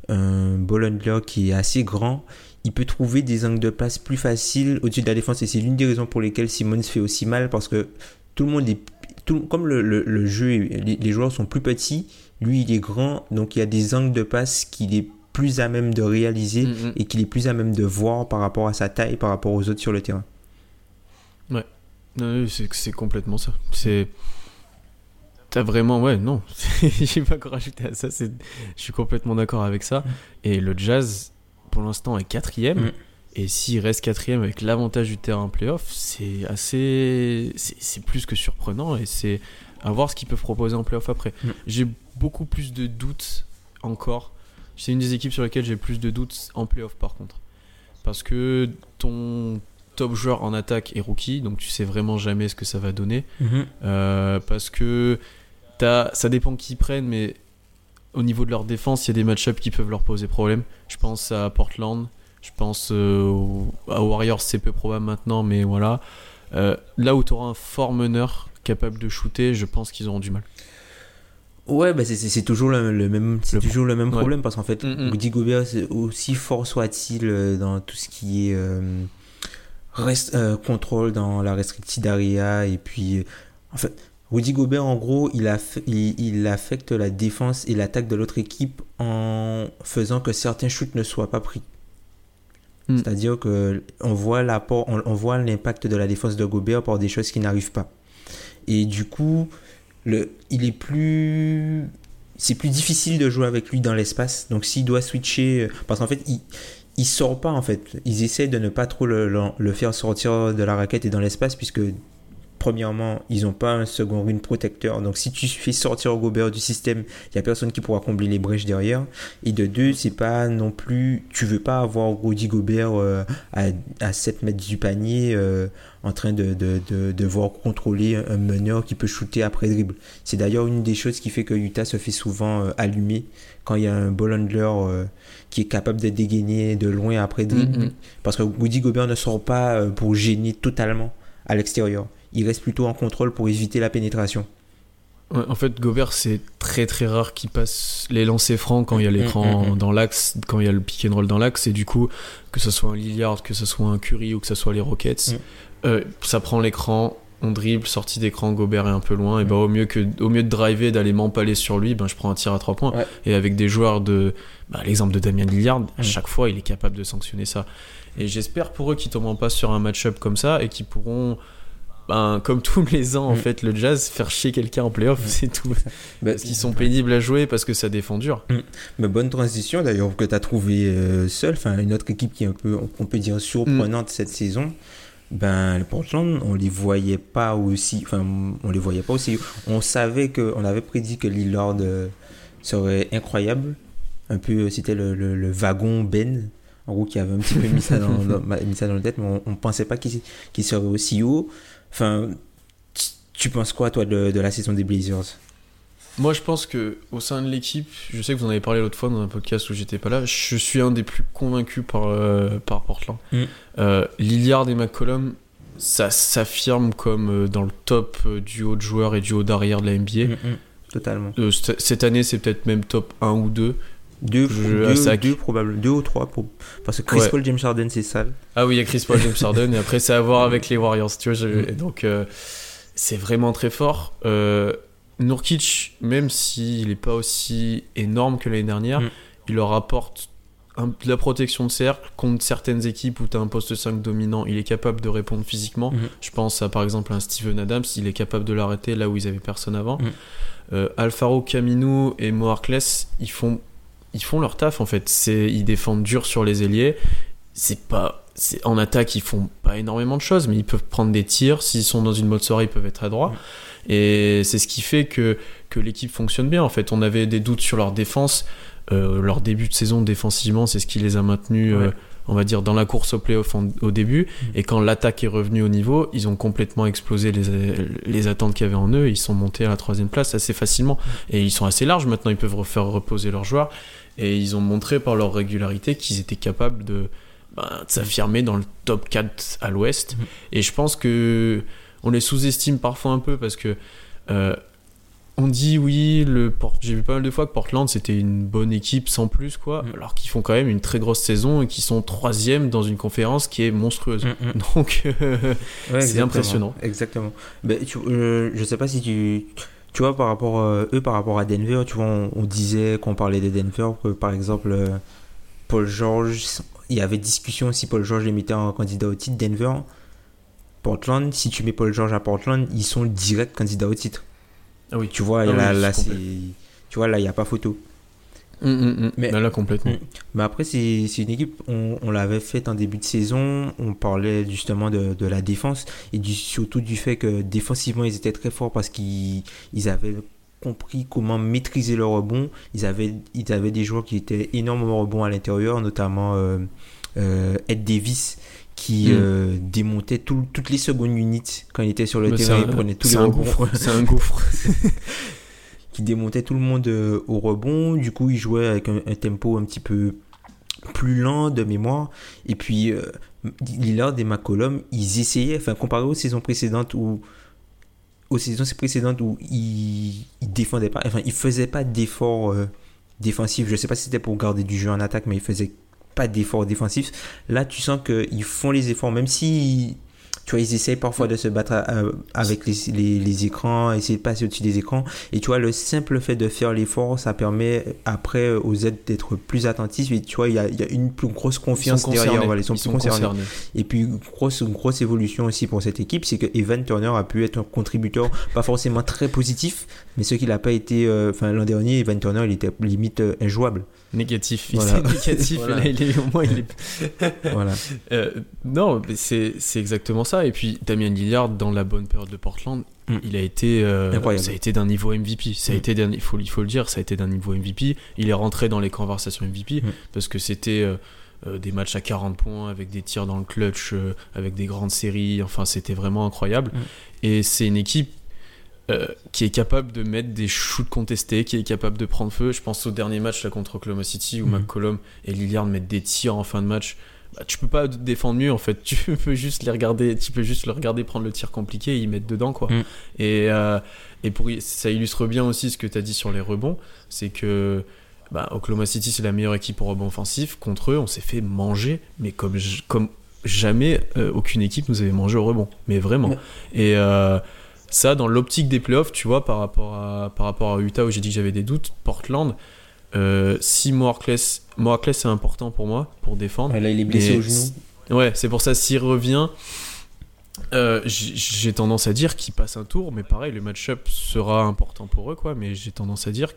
un ball qui est assez grand, il peut trouver des angles de passe plus faciles au-dessus de la défense. Et c'est l'une des raisons pour lesquelles Simmons fait aussi mal parce que tout le monde est. Tout, comme le, le, jeu, les, les, joueurs sont plus petits, lui il est grand, donc il y a des angles de passe qu'il est plus à même de réaliser mm-hmm. et qu'il est plus à même de voir par rapport à sa taille, par rapport aux autres sur le terrain. Ouais, c'est complètement ça. C'est. T'as vraiment, ouais, non, j'ai pas encore rajouté à ça, je suis complètement d'accord avec ça. Mm. Et le jazz, pour l'instant est quatrième. Mm. Et s'il reste quatrième avec l'avantage du terrain playoff, c'est assez. C'est plus que surprenant et c'est à voir ce qu'ils peuvent proposer en playoff après. Mm. J'ai beaucoup plus de doutes encore. C'est une des équipes sur lesquelles j'ai plus de doutes en playoff par contre. Parce que ton top joueur en attaque est rookie, donc tu sais vraiment jamais ce que ça va donner. Mm-hmm. Euh, parce que as, ça dépend qui prennent, mais au niveau de leur défense, il y a des match-ups qui peuvent leur poser problème. Je pense à Portland, je pense euh, à Warriors, c'est peu probable maintenant, mais voilà. Euh, là où tu auras un fort meneur capable de shooter, je pense qu'ils auront du mal. Ouais, bah c'est toujours le, même, c'est toujours le même problème parce qu'en fait, mm. Gobert, aussi fort soit-il euh, dans tout ce qui est reste, contrôle dans la restricted area et puis en fait Rudy Gobert, en gros, il, il, affecte la défense et l'attaque de l'autre équipe en faisant que certains shoots ne soient pas pris. Hmm. C'est-à-dire que on voit l'apport, on, voit l'impact de la défense de Gobert par des choses qui n'arrivent pas. Et du coup, le, il est plus, c'est plus difficile de jouer avec lui dans l'espace. Donc s'il doit switcher, parce qu'en fait, il, il sort pas en fait. Ils essaient de ne pas trop le, le faire sortir de la raquette et dans l'espace puisque premièrement, ils n'ont pas un second ring protecteur. Donc, si tu fais sortir Gobert du système, il n'y a personne qui pourra combler les brèches derrière. Et de deux, c'est pas non plus. Tu veux pas avoir Rudy Gobert euh, à, à 7 mètres du panier euh, en train de, de, de, devoir contrôler un meneur qui peut shooter après dribble. C'est d'ailleurs une des choses qui fait que Utah se fait souvent euh, allumer quand il y a un ball handler qui est capable de dégainer de loin après dribble. Mhm. Parce que Rudy Gobert ne sort pas pour gêner totalement à l'extérieur il reste plutôt en contrôle pour éviter la pénétration. Ouais, en fait, Gobert, c'est très très rare qu'il passe les lancers francs quand il y a Mm, l'écran dans l'axe, quand il y a le pick and roll dans l'axe, et du coup, que ce soit un Lillard, que ce soit un Curry ou que ce soit les Rockets, Mm. euh, ça prend l'écran, on dribble, sortie d'écran, Gobert est un peu loin, et Mm. bah au mieux, que, au mieux de driver, d'aller m'empaler sur lui, ben, je prends un tir à 3 points. Ouais. Et avec des joueurs de. Bah, L'exemple de Damien Lillard, à Mm. chaque fois, il est capable de sanctionner ça. Et j'espère pour eux qu'ils tomberont pas sur un match-up comme ça et qu'ils pourront. Ben, comme tous les ans, en Mm. fait, le Jazz, faire chier quelqu'un en playoff, c'est tout. Bah, Parce qu'ils sont pénibles à jouer, parce que ça défend dur. Mais bonne transition d'ailleurs que tu as trouvé euh, seul, enfin une autre équipe qui est un peu, on peut dire surprenante cette saison. Ben le Portland, on les voyait pas aussi, enfin on les voyait pas aussi. On savait que, on avait prédit que Lillard euh, serait incroyable. Un peu, c'était le, le, le wagon Ben, en gros qui avait un petit peu mis ça dans, dans- mis ça dans la tête, mais on, on pensait pas qu'il qu'il serait aussi haut. Enfin, tu- penses quoi toi de, de la saison des Blazers? Moi, je pense que au sein de l'équipe, je sais que vous en avez parlé l'autre fois dans un podcast où j'étais pas là, je suis un des plus convaincus par, euh, par Portland. Mm. Euh, Lillard et McCollum, ça s'affirme comme euh, dans le top euh, du haut de joueurs et du haut d'arrière de la NBA. Mm, mm, Totalement. Euh, cette année, c'est peut-être même top 1 ou 2. Deux, Je- deux, à sac. deux probablement, deux ou trois. Pour... Parce que Chris Ouais. Paul, James Harden, c'est sale. Ah oui, il y a Chris Paul, James Harden, et après, c'est à voir avec les Warriors. Tu vois, je- Mm. donc, euh, c'est vraiment très fort. Euh, Nurkic, même s'il n'est pas aussi énorme que l'année dernière, Mm. il leur apporte un- de la protection de cercle contre certaines équipes où tu as un poste 5 dominant. Il est capable de répondre physiquement. Mhm. Je pense à par exemple un Steven Adams, il est capable de l'arrêter là où ils avaient personne avant. Euh, Alfaro Camino et Mo Harkless, ils font, ils font leur taf en fait. C'est, ils défendent dur sur les ailiers. C'est pas, c'est, en attaque, ils font pas énormément de choses, mais ils peuvent prendre des tirs. S'ils sont dans une bonne soirée, ils peuvent être à droit. Et c'est ce qui fait que, que l'équipe fonctionne bien. En fait, on avait des doutes sur leur défense. Euh, leur début de saison défensivement, c'est ce qui les a maintenus, euh, on va dire, dans la course au playoff en- au début. Mm. Et quand l'attaque est revenue au niveau, ils ont complètement explosé les, les attentes qu'il y avait en eux. Ils sont montés à la troisième place assez facilement. Et ils sont assez larges maintenant, ils peuvent refaire reposer leurs joueurs. Et ils ont montré par leur régularité qu'ils étaient capables de, ben, de s'affirmer dans le top 4 à l'ouest. Mhm. Et je pense que on les sous-estime parfois un peu parce que euh, on dit oui, le Port- j'ai vu pas mal de fois que Portland c'était une bonne équipe sans plus quoi, Mhm. alors qu'ils font quand même une très grosse saison et qu'ils sont troisième dans une conférence qui est monstrueuse. Mm. Donc euh, Ouais, C'est impressionnant. Exactement. Ben, tu, euh, je sais pas si tu. Tu vois, par rapport, euh, eux, par rapport à Denver, tu vois, on, on disait, qu'on parlait de Denver, que par exemple, euh, Paul George, il y avait discussion si Paul George les mettait en candidat au titre. Denver, Portland, si tu mets Paul George à Portland, ils sont direct candidats au titre. ah oui, Tu vois, Ah là, oui, là, c'est c'est. complet. Tu vois, là, il n'y a pas photo. Mm, mm, mm. Mais- Là, là, complètement. Mais après, c'est une équipe, on, on l'avait faite en début de saison, on parlait justement de, de la défense et du, surtout du fait que défensivement, ils étaient très forts parce qu'ils ils avaient compris comment maîtriser le rebond. Ils avaient, ils avaient des joueurs qui étaient énormément rebonds à l'intérieur, notamment euh, euh, Ed Davis qui euh, démontait tout- toutes les secondes units quand il était sur le Mais terrain, il prenait tous les rebonds. C'est un gouffre. qui démontait tout le monde euh, au rebond. Du coup, il jouait avec un, tempo un petit peu plus lent de mémoire. Et puis, euh, Lillard et McCollum, ils essayaient, enfin, comparé aux saisons précédentes où aux saisons précédentes où ils, ils défendaient pas, enfin, ils faisaient pas d'efforts euh, défensifs. Je sais pas si c'était pour garder du jeu en attaque, mais ils faisaient pas d'efforts défensifs. Là, tu sens qu'ils font les efforts, même si tu vois, ils essayent parfois de se battre euh, avec les, les, les écrans, essayer de passer au-dessus des écrans. Et tu vois, le simple fait de faire l'effort, ça permet après aux aides d'être plus attentifs. Et tu vois, il y a, il y a une plus grosse confiance derrière. Voilà, ils sont Ils plus sont concernés. concernés. Et puis, une grosse, grosse évolution aussi pour cette équipe, c'est que Evan Turner a pu être un contributeur, pas forcément très positif, mais ce qu'il n'a pas été. euh, Enfin, l'an dernier, Evan Turner, il était limite euh, injouable. Négatif. Il Voilà. était négatif. Voilà. et là, il est, au moins, il est. voilà. Euh, non, mais c'est c'est exactement ça. Et puis Damien Lillard, dans la bonne période de Portland, Mm. il a été, euh, ça a été d'un niveau MVP. Ça a Mm. été d'un, il faut, il faut le dire, ça a été d'un niveau MVP. Il est rentré dans les conversations MVP Mm. parce que c'était euh, des matchs à 40 points avec des tirs dans le clutch, avec des grandes séries. Enfin, c'était vraiment incroyable. Et c'est une équipe euh, qui est capable de mettre des shoots contestés, qui est capable de prendre feu. Je pense au dernier match là contre Oklahoma City où Mhm. McCollum et Lillard mettent des tirs en fin de match. Bah, tu peux pas défendre mieux en fait. Tu peux juste les regarder, tu peux juste le regarder prendre le tir compliqué et y mettre dedans quoi. Mhm. Et, euh, et pour ça illustre bien aussi ce que tu as dit sur les rebonds, c'est que bah, Oklahoma City c'est la meilleure équipe au rebond offensif. Contre eux, on s'est fait manger, mais comme comme jamais euh, aucune équipe nous avait mangé au rebond, mais vraiment. Et ça, dans l'optique des playoffs, tu vois, par rapport à, par rapport à Utah où j'ai dit que j'avais des doutes, Portland, euh, si Moarkless c'est important pour moi, pour défendre. Ouais, là, il est blessé au genou. Ouais, c'est pour ça, s'il revient, euh, j'ai tendance à dire qu'il passe un tour, mais pareil, le match-up sera important pour eux, quoi, mais j'ai tendance à dire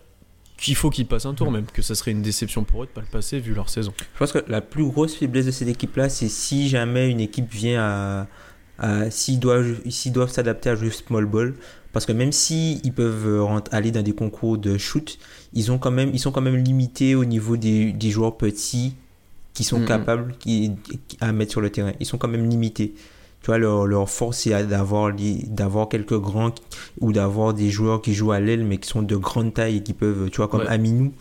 qu'il faut qu'ils passent un tour, même que ça serait une déception pour eux de pas le passer vu leur saison. Je pense que la plus grosse faiblesse de cette équipe-là, c'est si jamais une équipe vient à. À s'ils doivent s'ils s'adapter à jouer small ball. Parce que même si ils peuvent euh, aller dans des concours de shoot, ils, ont quand même, ils sont quand même limités au niveau des, des joueurs petits qui sont capables qui, à mettre sur le terrain. Ils sont quand même limités. Tu vois, leur, leur force, c'est d'avoir, d'avoir quelques grands ou d'avoir des joueurs qui jouent à l'aile, mais qui sont de grande taille et qui peuvent, tu vois, comme Ouais. Aminou,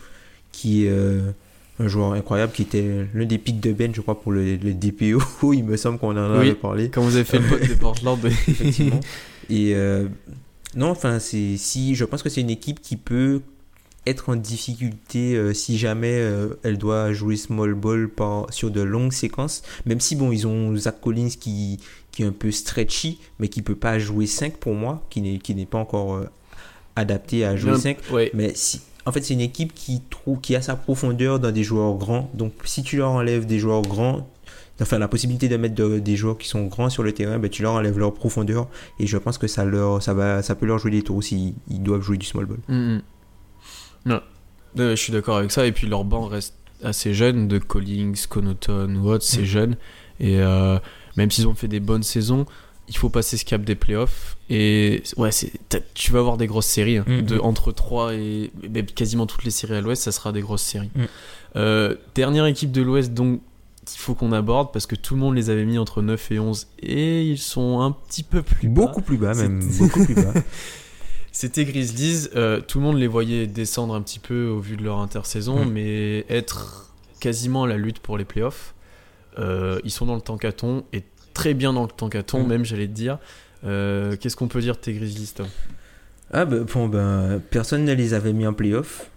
qui euh, un joueur incroyable, qui était l'un des pics de Ben, je crois, pour le, le DPO. Il me semble qu'on en Oui. avait parlé. Quand vous avez fait le pote de Portland, Effectivement. Et euh, non, enfin, c'est si je pense que c'est une équipe qui peut être en difficulté euh, si jamais euh, elle doit jouer small ball par, sur de longues séquences. Même si bon, ils ont Zach Collins qui, qui est un peu stretchy, mais qui peut pas jouer 5 pour moi, qui n'est qui n'est pas encore euh, adapté à jouer 5. Ouais. Mais si, en fait, c'est une équipe qui, trouve, qui a sa profondeur dans des joueurs grands. Donc, si tu leur enlèves des joueurs grands, enfin, la possibilité de mettre de- des joueurs qui sont grands sur le terrain, ben, tu leur enlèves leur profondeur. Et je pense que ça, leur, ça, va, ça peut leur jouer des tours s'ils ils doivent jouer du small ball. Non, Euh, je suis d'accord avec ça. Et puis leur banc reste assez jeune, de Collins, Connaughton ou autre, c'est Mm. jeune. Et euh, même s'ils ont fait des bonnes saisons, il faut passer ce cap des playoffs. Et ouais, tu vas avoir des grosses séries. hein. Mm, de, mm. entre 3 et même quasiment toutes les séries à l'ouest, ça sera des grosses séries. Mm. Euh, dernière équipe de l'ouest, donc qu'il faut qu'on aborde parce que tout le monde les avait mis entre 9 et 11 et ils sont un petit peu plus bas. Beaucoup plus bas, même. Beaucoup plus bas. C'était Grizzlies, euh, tout le monde les voyait descendre un petit peu au vu de leur intersaison, Mm. mais être quasiment à la lutte pour les playoffs. Euh, ils sont dans le tankathon et très bien dans le tankathon, Mm. même j'allais te dire. Euh, Qu'est-ce qu'on peut dire de tes Grizzlies, toi? Ah, ben, bon, ben, personne ne les avait mis en playoff.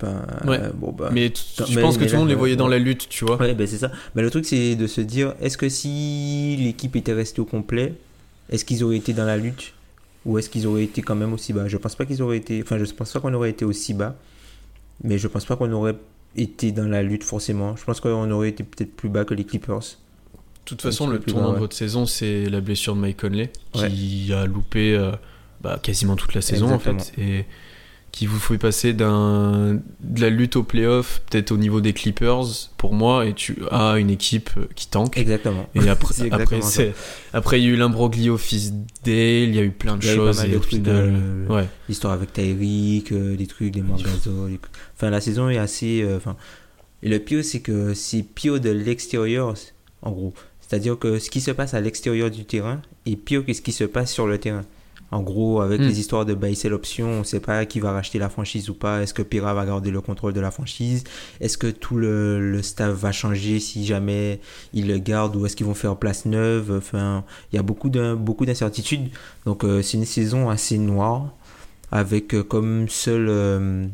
Ben, Ouais. bon, ben, Mais je pense que tout le monde les voyait dans la lutte, tu vois. Ouais, ben c'est ça. Mais le truc, c'est de se dire, est-ce que si l'équipe était restée au complet, est-ce qu'ils auraient été dans la lutte? Ou est-ce qu'ils auraient été quand même aussi bas? Je pense pas qu'ils auraient été. Enfin, je pense pas qu'on aurait été aussi bas. Mais je pense pas qu'on aurait été dans la lutte forcément. Je pense qu'on aurait été peut-être plus bas que les Clippers. De toute façon, le tournant de votre saison, c'est la blessure de Mike Conley, qui a loupé euh, bah, quasiment toute la saison en fait, et qui vous fait passer d'un de la lutte au playoff, peut-être au niveau des Clippers pour moi, et tu as une équipe euh, qui tank. Exactement. Et après, après, après, il y a eu l'imbroglio fils Dale, il y a eu plein de Il y a eu pas choses, mal et de au trucs final, de- ouais. L'histoire avec Tyreek, euh, des trucs, des Margazo. des- Enfin, la saison est assez. euh, Enfin, et le pire, c'est que c'est pire de l'extérieur, en gros. C'est-à-dire que ce qui se passe à l'extérieur du terrain est pire que ce qui se passe sur le terrain. En gros, avec Hmm. les histoires de buy sell option, on ne sait pas qui va racheter la franchise ou pas. Est-ce que Pira va garder le contrôle de la franchise? Est-ce que tout le, le staff va changer si jamais ils le gardent ou est-ce qu'ils vont faire place neuve? Enfin, il y a beaucoup d'un- beaucoup d'incertitudes. Donc, euh, c'est une saison assez noire avec euh, comme seule euh,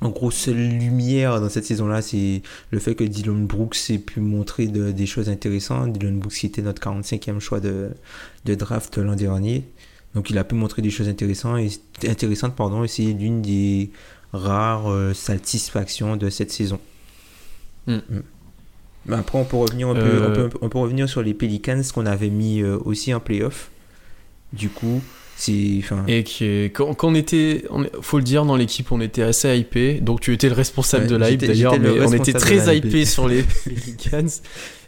en gros seule lumière dans cette saison là c'est le fait que Dylan Brooks ait pu montrer de- des choses intéressantes. Dylan Brooks qui était notre 45e choix de, de draft l'an dernier. Donc il a pu montrer des choses intéressantes et, intéressantes pardon et c'est l'une des rares euh, satisfactions de cette saison. Mm. Mm. Mais après on peut revenir un peu, Euh, on peut, on peut revenir sur les Pelicans qu'on avait mis euh, aussi en playoff. Du coup Et qui est- quand, quand on était, on faut le dire, dans l'équipe, on était assez hypé. Donc tu étais le responsable Ouais, de l'hype d'ailleurs, mais on était très hypé sur les Pelicans.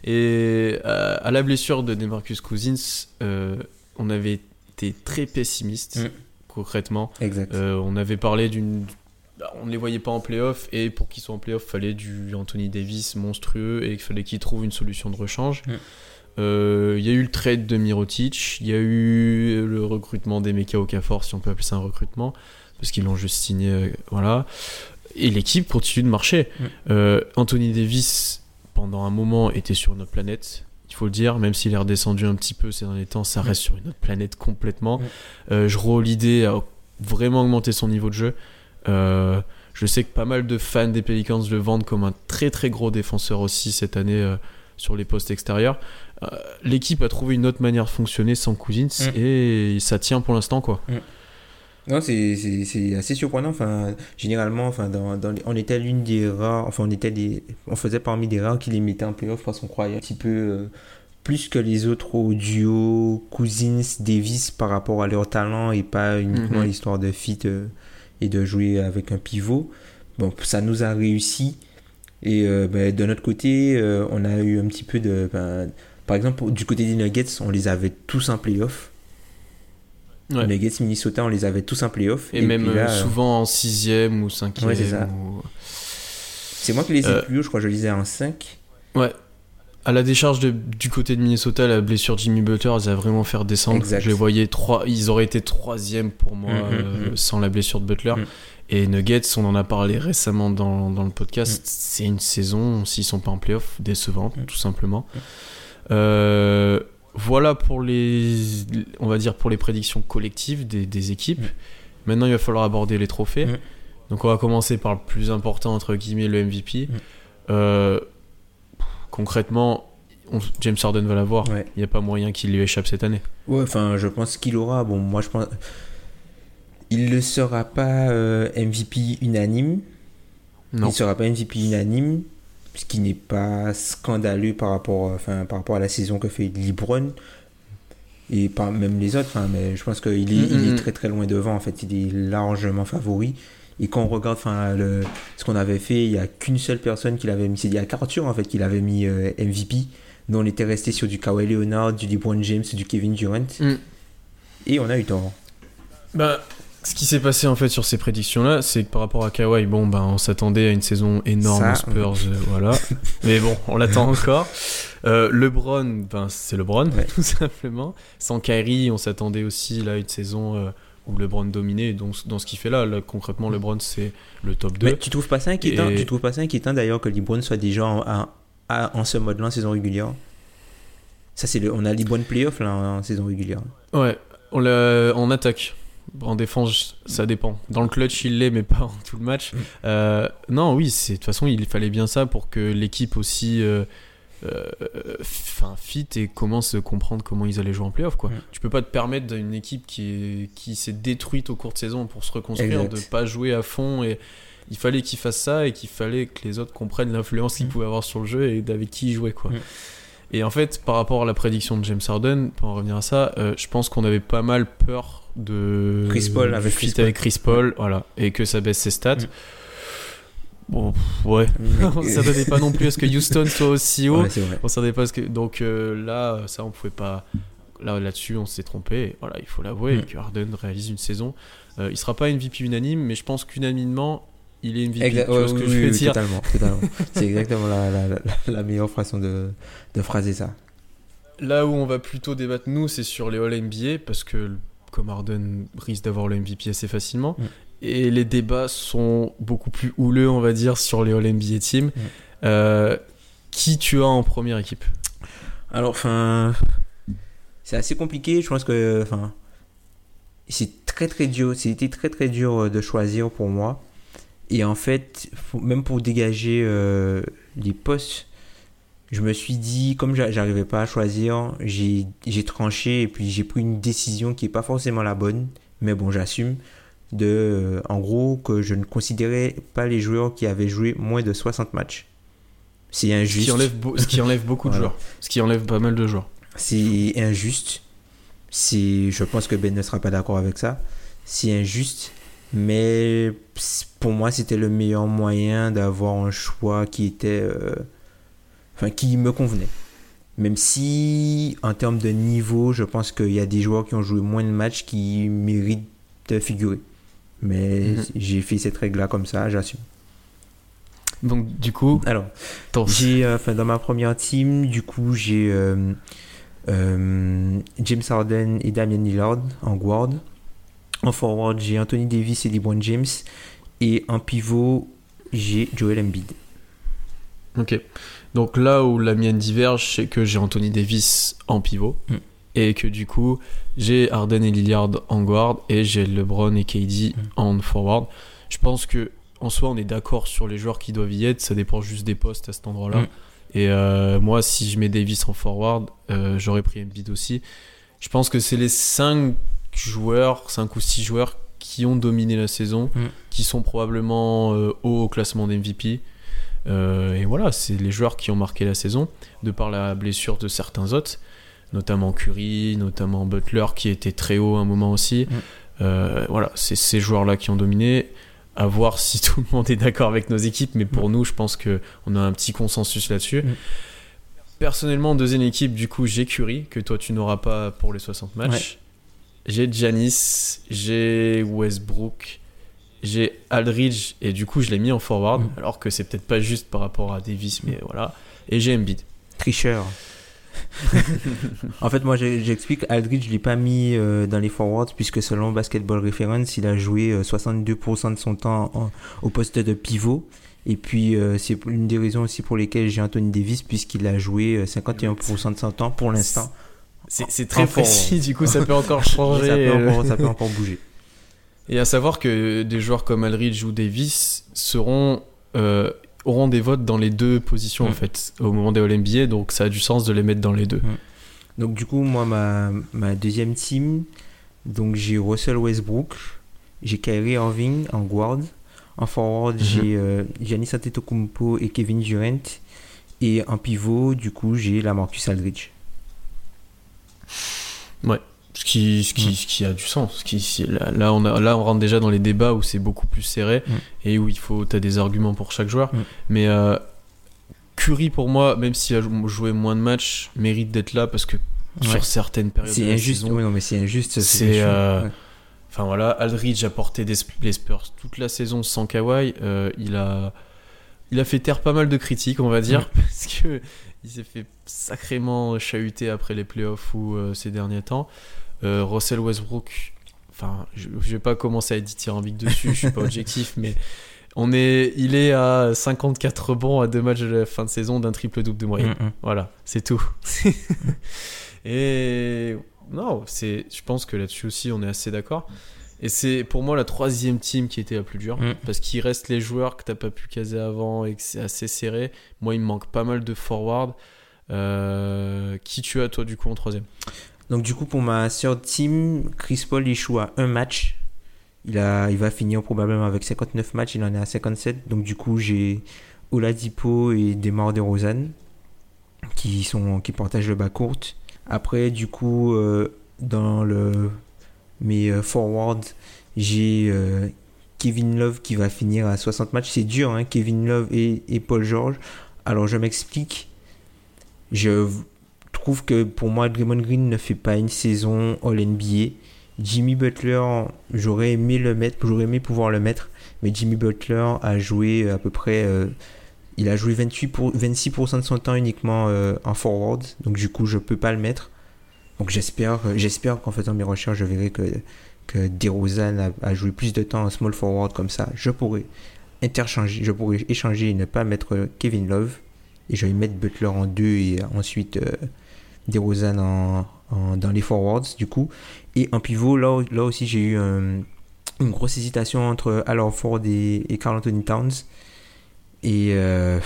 Et euh, à la blessure de Demarcus Cousins, euh, on avait été très pessimiste, Mm. concrètement. exact. Euh, on avait parlé d'une. bah, On ne les voyait pas en playoff, et pour qu'ils soient en playoff, fallait du Anthony Davis monstrueux, et il fallait qu'ils trouvent une solution de rechange. Mm. Euh, Il y a eu le trade de Mirotic, il y a eu le recrutement d'Emeka Okafor, si on peut appeler ça un recrutement, parce qu'ils l'ont juste signé, euh, voilà. Et l'équipe continue de marcher. Mm. Euh, Anthony Davis, pendant un moment, était sur notre planète. Il faut le dire, même s'il est redescendu un petit peu ces derniers temps, ça reste sur une autre planète complètement. Mm. Je l'idée a vraiment augmenté son niveau de jeu. Je sais que pas mal de fans des Pelicans le vendent comme un très très gros défenseur aussi cette année sur les postes extérieurs. Euh, L'équipe a trouvé une autre manière de fonctionner sans Cousins Mm. et ça tient pour l'instant quoi. Non, c'est- assez surprenant. Enfin, généralement, enfin, dans, dans les- on était l'une des rares, enfin, on était des, on faisait parmi des rares qui les mettaient en playoff parce qu'on croyait un petit peu euh, plus que les autres au duo Cousins, Davis par rapport à leur talent et pas uniquement Mhm. l'histoire de fit euh, et de jouer avec un pivot. Bon, ça nous a réussi. Et euh, ben, de notre côté, euh, on a eu un petit peu de. ben, par exemple, du côté des Nuggets, on les avait tous en playoff. Ouais. Les Nuggets Minnesota, on les avait tous en playoff. Et, même là, euh, souvent en sixième ou cinquième. Ouais, c'est ça. ou- C'est moi qui les ai Euh, plus haut, je crois que je les ai en 5. Ouais. À la décharge de- du côté de Minnesota, la blessure de Jimmy Butler les a vraiment fait descendre. Exact. Je les voyais trois, ils auraient été troisième pour moi Mhm, euh, mhm. sans la blessure de Butler. Et Nuggets, on en a parlé récemment dans, dans le podcast. Mhm. C'est une saison, s'ils sont pas en playoff, décevante, Mhm. tout simplement. Euh, voilà pour les, on va dire pour les prédictions collectives des, des équipes. Maintenant, il va falloir aborder les trophées. Donc, on va commencer par le plus important entre guillemets, le MVP. Euh, concrètement, on- James Harden va l'avoir. Ouais. Il n'y a pas moyen qu'il lui échappe cette année. Ouais, enfin, je pense qu'il aura. Bon, moi, je pense. Il ne sera pas euh, MVP unanime. Il Non. ne sera pas MVP unanime, ce qui n'est pas scandaleux par rapport, enfin, par rapport à la saison que fait LeBron. Et pas même les autres, enfin, mais je pense qu'il est, il est très très loin devant. En fait, il est largement favori. Et quand on regarde enfin, le, ce qu'on avait fait, il n'y a qu'une seule personne qui l'avait mis. C'est il y a Arthur en fait qui l'avait mis euh, MVP. Nous, on était resté sur du Kawhi Leonard, du LeBron James, du Kevin Durant. Mm. Et on a eu tort. Bah, ce qui s'est passé en fait sur ces prédictions-là, c'est que par rapport à Kawhi, bon, ben, on s'attendait à une saison énorme aux Spurs, euh, voilà. Mais bon, on l'attend encore. Euh, LeBron, ben, c'est LeBron, Ouais. tout simplement. Sans Kyrie, on s'attendait aussi là à une saison euh, où LeBron dominait. Donc, dans ce qu'il fait là, là, concrètement, LeBron c'est le top 2. Mais tu trouves pas ça inquiétant Et- Tu trouves pas ça inquiétant d'ailleurs que LeBron soit déjà en, en- en- en ce mode-là en saison régulière? Ça, c'est le, on a LeBron playoff là en, en saison régulière. Ouais, on l'a en attaque. En défense, ça dépend. Dans le clutch, il l'est, mais pas en tout le match. Euh, non, oui, c'est de toute façon, il fallait bien ça pour que l'équipe aussi euh, euh, fit et commence à comprendre comment ils allaient jouer en playoff. Quoi. Mm. Tu peux pas te permettre d'une équipe qui est- qui s'est détruite au cours de saison pour se reconstruire, Exact. de pas jouer à fond. Et il fallait qu'ils fassent ça et qu'il fallait que les autres comprennent l'influence qu'ils Mm. pouvaient avoir sur le jeu et avec qui ils jouaient. Quoi. Et en fait, par rapport à la prédiction de James Harden, pour en revenir à ça, euh, je pense qu'on avait pas mal peur de Chris Paul avec Chris Paul. avec Chris Paul, voilà, et que ça baisse ses stats. Mm. Bon, ouais, on s'attendait pas non plus à ce que Houston soit aussi haut. Ouais. On s'attendait pas à ce que donc euh, là, ça on pouvait pas. Là là-dessus, on s'est trompé. Voilà, il faut l'avouer Mm. que Harden réalise une saison. Euh, il sera pas MVP unanime, mais je pense qu'unanimement, il est MVP. Exact- tu vois ouais, ce que oui, je veux oui, dire Totalement, totalement. c'est exactement la, la, la, la meilleure façon de, de phraser ça. Là où on va plutôt débattre, nous, c'est sur les All-NBA, parce que comme Harden risque d'avoir le MVP assez facilement. Mm. Et les débats sont beaucoup plus houleux, on va dire, sur les All-NBA Team. Mm. Euh, qui tu as en première équipe? Alors, enfin, c'est assez compliqué. Je pense que, enfin, c'est très très dur. C'était très très dur de choisir pour moi. Et en fait, même pour dégager euh, les postes, je me suis dit, comme j'a- j'arrivais pas à choisir, j'ai tranché et puis j'ai pris une décision qui est pas forcément la bonne, mais bon, j'assume. De, euh, en gros, que je ne considérais pas les joueurs qui avaient joué moins de 60 matchs. C'est ce injuste. qui, enlève beau- ce qui enlève beaucoup de Voilà. joueurs. Ce qui enlève pas mal de joueurs. C'est injuste. Je pense que Ben ne sera pas d'accord avec ça. C'est injuste, mais pour moi, c'était le meilleur moyen d'avoir un choix qui était, euh, enfin, qui me convenait. Même si, en termes de niveau, je pense qu'il y a des joueurs qui ont joué moins de matchs qui méritent de figurer. Mais Mhm. j'ai fait cette règle-là comme ça, j'assume. Donc, du coup, Alors, j'ai, euh, enfin, dans ma première team, du coup, j'ai euh, James Harden et Damian Lillard en guard. En forward, j'ai Anthony Davis et LeBron James. Et en pivot, j'ai Joel Embiid. Ok. Donc là où la mienne diverge, c'est que j'ai Anthony Davis en pivot. Mm. Et que du coup, j'ai Harden et Lillard en guard. Et j'ai LeBron et KD Mm. en forward. Je pense que en soi, on est d'accord sur les joueurs qui doivent y être. Ça dépend juste des postes à cet endroit-là. Mm. Et euh, moi, si je mets Davis en forward, euh, j'aurais pris Embiid aussi. Je pense que c'est les 5 joueurs, 5 ou 6 joueurs qui ont dominé la saison, Mm. qui sont probablement euh, haut au classement d'MVP. Euh, et voilà, c'est les joueurs qui ont marqué la saison, de par la blessure de certains autres, notamment Curry, notamment Butler, qui était très haut à un moment aussi. Mm. Euh, voilà, c'est ces joueurs-là qui ont dominé. À voir si tout le monde est d'accord avec nos équipes, mais pour nous, je pense que on a un petit consensus là-dessus. Mm. Personnellement, en deuxième équipe, du coup, j'ai Curry, que toi tu n'auras pas pour les 60 matchs. J'ai Janis, j'ai Westbrook, j'ai Aldridge, et du coup, je l'ai mis en forward, Mm. alors que c'est peut-être pas juste par rapport à Davis, mais voilà. Et j'ai Embiid. Tricheur. en fait, moi, j'explique. Aldridge, je l'ai pas mis euh, dans les forwards puisque selon Basketball Reference, il a joué euh, 62% de son temps en- au poste de pivot. Et puis, euh, c'est une des raisons aussi pour lesquelles j'ai Anthony Davis puisqu'il a joué euh, 51% de son temps pour l'instant. C'est très précis, du coup, ça peut encore Ça changer. peut, euh, encore, ça peut encore bouger. Et à savoir que des joueurs comme Aldridge ou Davis seront, euh, auront des votes dans les deux positions, en Mm. fait, au moment des All-NBA, donc ça a du sens de les mettre dans les deux. Donc du coup, moi, ma, ma deuxième team, donc j'ai Russell Westbrook, j'ai Kyrie Irving en guard, en forward Mhm. j'ai euh, Giannis Antetokounmpo et Kevin Durant, et en pivot, du coup, j'ai Lamarcus Aldridge. Ce qui, ce qui, Mm. ce qui a du sens. Ce qui, là, là, on a, là, on rentre déjà dans les débats où c'est beaucoup plus serré Mm. et où il faut, as des arguments pour chaque joueur. Mm. Mais euh, Curry, pour moi, même s'il a jou- joué moins de matchs, mérite d'être là parce que Ouais. sur certaines périodes de C'est injuste, saison, oui, non, mais c'est injuste. C'est, euh, Ouais. Enfin voilà, Aldridge a porté des, les Spurs toute la saison sans Kawhi. Euh, il, a, il a fait taire pas mal de critiques, on va dire, parce que il s'est fait sacrément chahuter après les playoffs ou euh, ces derniers temps. Euh, Russell Westbrook, enfin, je, je vais pas commencer à être dithyrambique dessus, je suis pas objectif, mais on est, il est à 54 rebonds à deux matchs de la fin de saison d'un triple double de moyenne. Mm. Voilà, c'est tout. et non, c'est, je pense que là-dessus aussi, on est assez d'accord. Et c'est pour moi la troisième team qui était la plus dure, Mm. parce qu'il reste les joueurs que t'as pas pu caser avant et que c'est assez serré. Moi, il me manque pas mal de forward. Euh, qui tu as toi du coup en troisième? Donc du coup, pour ma third team, Chris Paul échoue à un match. Il, a, il va finir probablement avec 59 matchs, il en est à 57. Donc du coup, j'ai Oladipo et Demar DeRozan qui, sont, qui partagent le bas court. Après, du coup, euh, dans le, mes euh, forwards, j'ai euh, Kevin Love qui va finir à 60 matchs. C'est dur, hein, Kevin Love et, Paul George. Alors je m'explique. Je trouve que pour moi, Draymond Green ne fait pas une saison All-NBA. Jimmy Butler, j'aurais aimé le mettre, j'aurais aimé pouvoir le mettre, mais Jimmy Butler a joué à peu près, euh, il a joué 28 pour, 26% de son temps uniquement euh, en forward, donc du coup je peux pas le mettre. Donc j'espère, euh, j'espère qu'en faisant mes recherches, je verrai que que a, joué plus de temps en small forward comme ça. Je pourrais interchanger, je pourrais échanger et ne pas mettre Kevin Love et je vais mettre Butler en deux et ensuite euh, en, dans les forwards du coup. Et en pivot, là, là aussi j'ai eu un- une grosse hésitation entre Al Horford et, et Carl Anthony Towns. Et euh,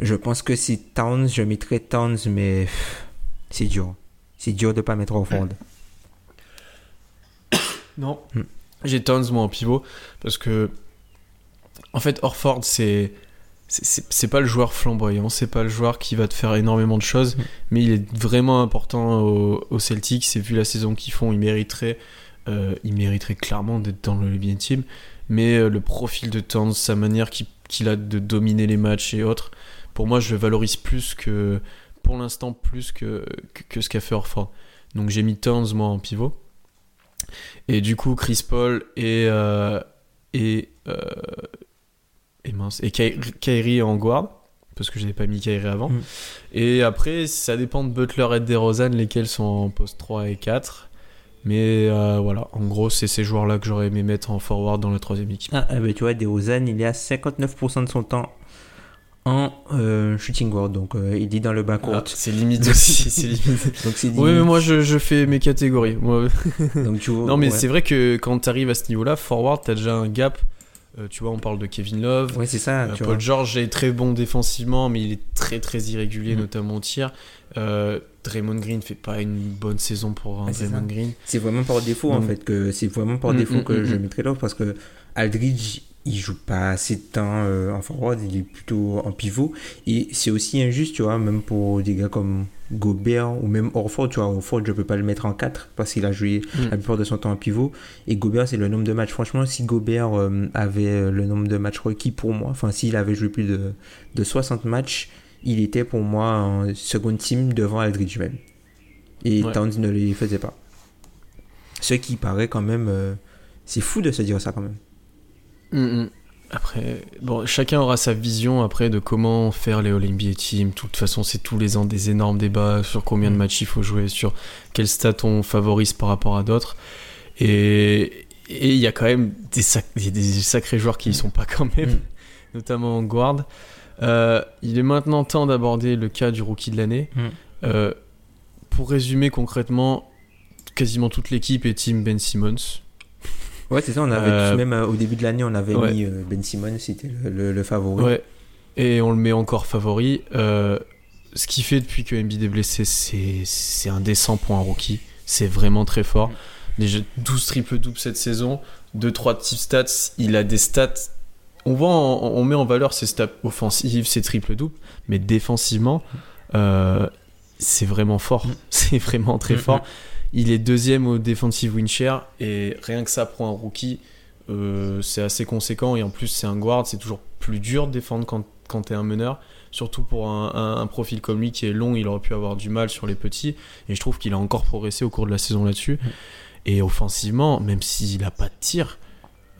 je pense que c'est Towns, je mettrais Towns, mais c'est dur. C'est dur de pas mettre Horford. Non. Hmm. J'ai Towns moi en pivot parce que en fait Orford c'est c'est- pas le joueur flamboyant, c'est pas le joueur qui va te faire énormément de choses, Mm. mais il est vraiment important au, au Celtics. C'est vu la saison qu'ils font, il mériterait, euh, il mériterait clairement d'être dans le NBA Team. Mais euh, le profil de Towns, sa manière qu'il qu'il a de dominer les matchs et autres, pour moi, je le valorise plus que, pour l'instant, plus que, que, que ce qu'a fait Orford. Donc j'ai mis Towns moi en pivot. Et du coup, Chris Paul et euh, et euh, et mince et Ky- Kyrie en guard parce que je n'avais pas mis Kyrie avant. Mm. Et après, ça dépend de Butler et de DeRozan, lesquels sont en poste 3 et 4. Mais euh, voilà, en gros, c'est ces joueurs-là que j'aurais aimé mettre en forward dans la troisième équipe. Ah, eh ben, tu vois, DeRozan, il est à 59% de son temps en euh, shooting guard, donc euh, il est dans le backcourt. Ah, c'est limite aussi. c'est limite. Donc c'est Oui, mais moi je, je fais mes catégories. Moi, Donc, tu vois, non, mais ouais. c'est vrai que quand tu arrives à ce niveau-là, forward, tu as déjà un gap. Euh, tu vois, on parle de Kevin Love. Ouais, c'est ça. Euh, tu Paul vois. George est très bon défensivement, mais il est très très irrégulier, Mm. notamment au tir. Euh, Draymond Green fait pas une bonne saison pour un Draymond ça. Green. C'est vraiment par défaut, en Donc- fait, que c'est vraiment par Mm, défaut mm, que mm, je mm. mettrais Love parce que Aldridge, il joue pas assez de temps euh, en forward, il est plutôt en pivot. Et c'est aussi injuste, tu vois, même pour des gars comme Gobert ou même Orford, tu vois, Orford, je peux pas le mettre en 4 parce qu'il a joué Mm. la plupart de son temps en pivot. Et Gobert, c'est le nombre de matchs. Franchement, si Gobert euh, avait euh, le nombre de matchs requis pour moi, enfin, s'il avait joué plus de, de 60 matchs, il était pour moi en second team devant Aldridge même. Et Ouais. Towns ne les faisait pas. Ce qui paraît quand même. euh, c'est fou de se dire ça quand même. Mm, mm. Après, bon, chacun aura sa vision après de comment faire les All-NBA Team. De toute façon, c'est tous les ans des énormes débats sur combien de Mm. matchs il faut jouer, sur quels stats on favorise par rapport à d'autres. Et et il y a quand même des, sac- sacrés joueurs qui y sont pas quand même, Mm. notamment en guard. Euh, il est maintenant temps d'aborder le cas du rookie de l'année. Mm. Euh, pour résumer concrètement, quasiment toute l'équipe est team Ben Simmons. Ouais, c'est ça. On avait Euh, même euh, au début de l'année, on avait ouais. mis euh, Ben Simmons, c'était le, le- le favori. Ouais. Et on le met encore favori. Ce qu'il fait depuis que Embiid est blessé, c'est indécent pour un rookie. C'est vraiment très fort. Déjà 12 triple doubles cette saison, 2-3 types stats. Il a des stats. On voit, en- on met en valeur ses stats offensives, ses triple doubles, mais défensivement, c'est vraiment fort. C'est vraiment très Mm, fort. Il est deuxième au defensive win share et rien que ça pour un rookie, euh, c'est assez conséquent et en plus c'est un guard, c'est toujours plus dur de défendre quand, quand t'es un meneur, surtout pour un, un- un profil comme lui qui est long, il aurait pu avoir du mal sur les petits et je trouve qu'il a encore progressé au cours de la saison là-dessus. Et offensivement, même s'il a pas de tir,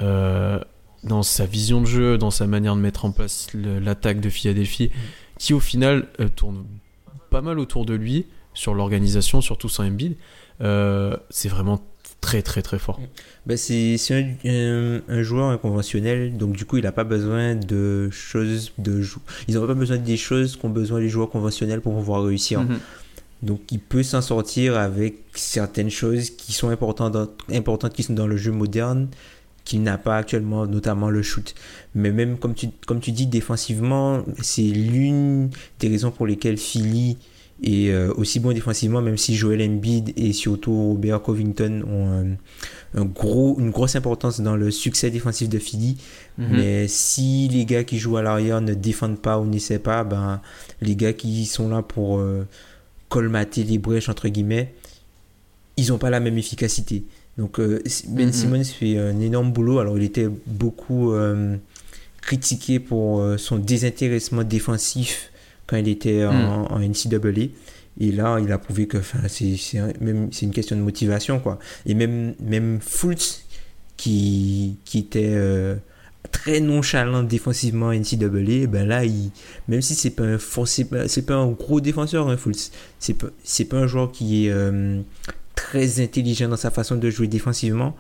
euh, dans sa vision de jeu, dans sa manière de mettre en place l'attaque de Philadelphie, qui au final euh, tourne pas mal autour de lui sur l'organisation, surtout sans Embiid, euh, c'est vraiment très très très fort. Ben, c'est c'est un, un- un joueur inconventionnel, donc du coup, il n'a pas besoin de choses. de jou- Ils n'ont pas besoin des choses qu'ont besoin les joueurs conventionnels pour pouvoir réussir. Mhm. Donc il peut s'en sortir avec certaines choses qui sont importantes, dans- importantes qui sont dans le jeu moderne, qu'il n'a pas actuellement, notamment le shoot. Mais même comme tu, comme tu dis, défensivement, c'est l'une des raisons pour lesquelles Philly est euh, aussi bon défensivement, même si Joel Embiid et surtout Robert Covington ont un, un gros, une grosse importance dans le succès défensif de Philly. Mhm. Mais si les gars qui jouent à l'arrière ne défendent pas ou n'essaient pas, ben, les gars qui sont là pour euh, colmater les brèches, entre guillemets, ils n'ont pas la même efficacité. Donc euh, Ben Mhm. Simmons fait un énorme boulot. Alors il était beaucoup euh, critiqué pour euh, son désintéressement défensif quand il était en, en NCAA. Et là, il a prouvé que c'est une question de motivation. Quoi. Et même, même Fultz, qui, qui était euh, très nonchalant défensivement en NCAA, ben là, il, même si c'est pas un c'est pas, un gros défenseur, hein, Fultz, c'est pas, pas un joueur qui est euh, très intelligent dans sa façon de jouer défensivement,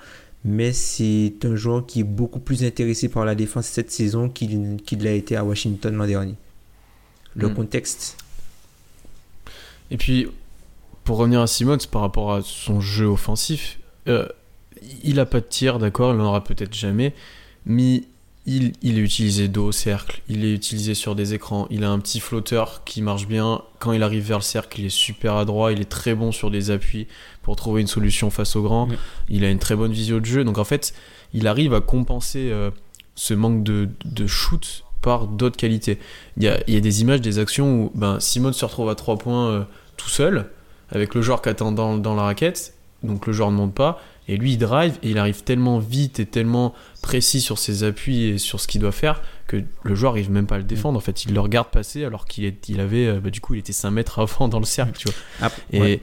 mais c'est un joueur qui est beaucoup plus intéressé par la défense cette saison qu'il qu'il l'a été à Washington l'an dernier. Le Mm. contexte. Et puis, pour revenir à Simmons par rapport à son jeu offensif, euh, il a pas de tir, d'accord, il n'en aura peut-être jamais, mais il, il est utilisé dos au cercle, il est utilisé sur des écrans, il a un petit flotteur qui marche bien. Quand il arrive vers le cercle, il est super adroit, il est très bon sur des appuis pour trouver une solution face au grand. Mm. Il a une très bonne vision de jeu, donc en fait, il arrive à compenser euh, ce manque de, de shoot par d'autres qualités. Il y a, il y a des images, des actions où ben, Simone se retrouve à 3 points euh, tout seul, avec le joueur qui attend dans, dans la raquette, donc le joueur ne monte pas, et lui il drive, et il arrive tellement vite et tellement précis sur ses appuis et sur ce qu'il doit faire, que le joueur arrive même pas à le défendre. En fait, il le regarde passer alors qu'il il avait, euh, bah, du coup, il était 5 mètres avant dans le cercle, tu vois. Après, Et.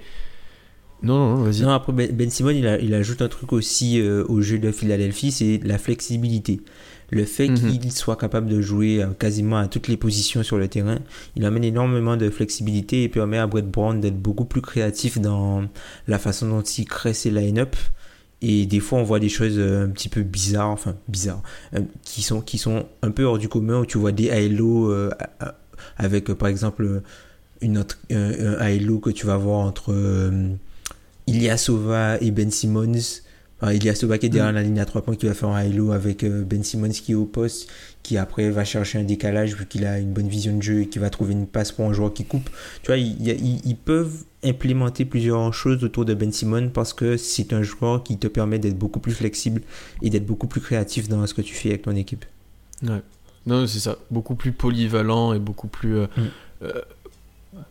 Non, non, non, vas-y. Non, après Ben Ben Simon, il, a- il ajoute un truc aussi euh, au jeu de Philadelphie, c'est la flexibilité. Le fait Mhm. qu'il soit capable de jouer euh, quasiment à toutes les positions sur le terrain, il amène énormément de flexibilité et permet à Brett Brown d'être beaucoup plus créatif dans la façon dont il crée ses line-up. Et des fois, on voit des choses euh, un petit peu bizarres, enfin bizarres, euh, qui, sont, qui sont un peu hors du commun, où tu vois des à- avec, par exemple, une autre, un, halo que tu vas voir entre Ilyasova et Ben Simmons. Enfin, Ilyasova qui est derrière la ligne à 3 points qui va faire un halo avec euh, Ben Simmons qui est au poste, qui après va chercher un décalage vu qu'il a une bonne vision de jeu et qui va trouver une passe pour un joueur qui coupe. Tu vois, ils, peuvent implémenter plusieurs choses autour de Ben Simmons parce que c'est un joueur qui te permet d'être beaucoup plus flexible et d'être beaucoup plus créatif dans ce que tu fais avec ton équipe. Ouais. Non, c'est ça. Beaucoup plus polyvalent et beaucoup plus. euh, Mm. euh,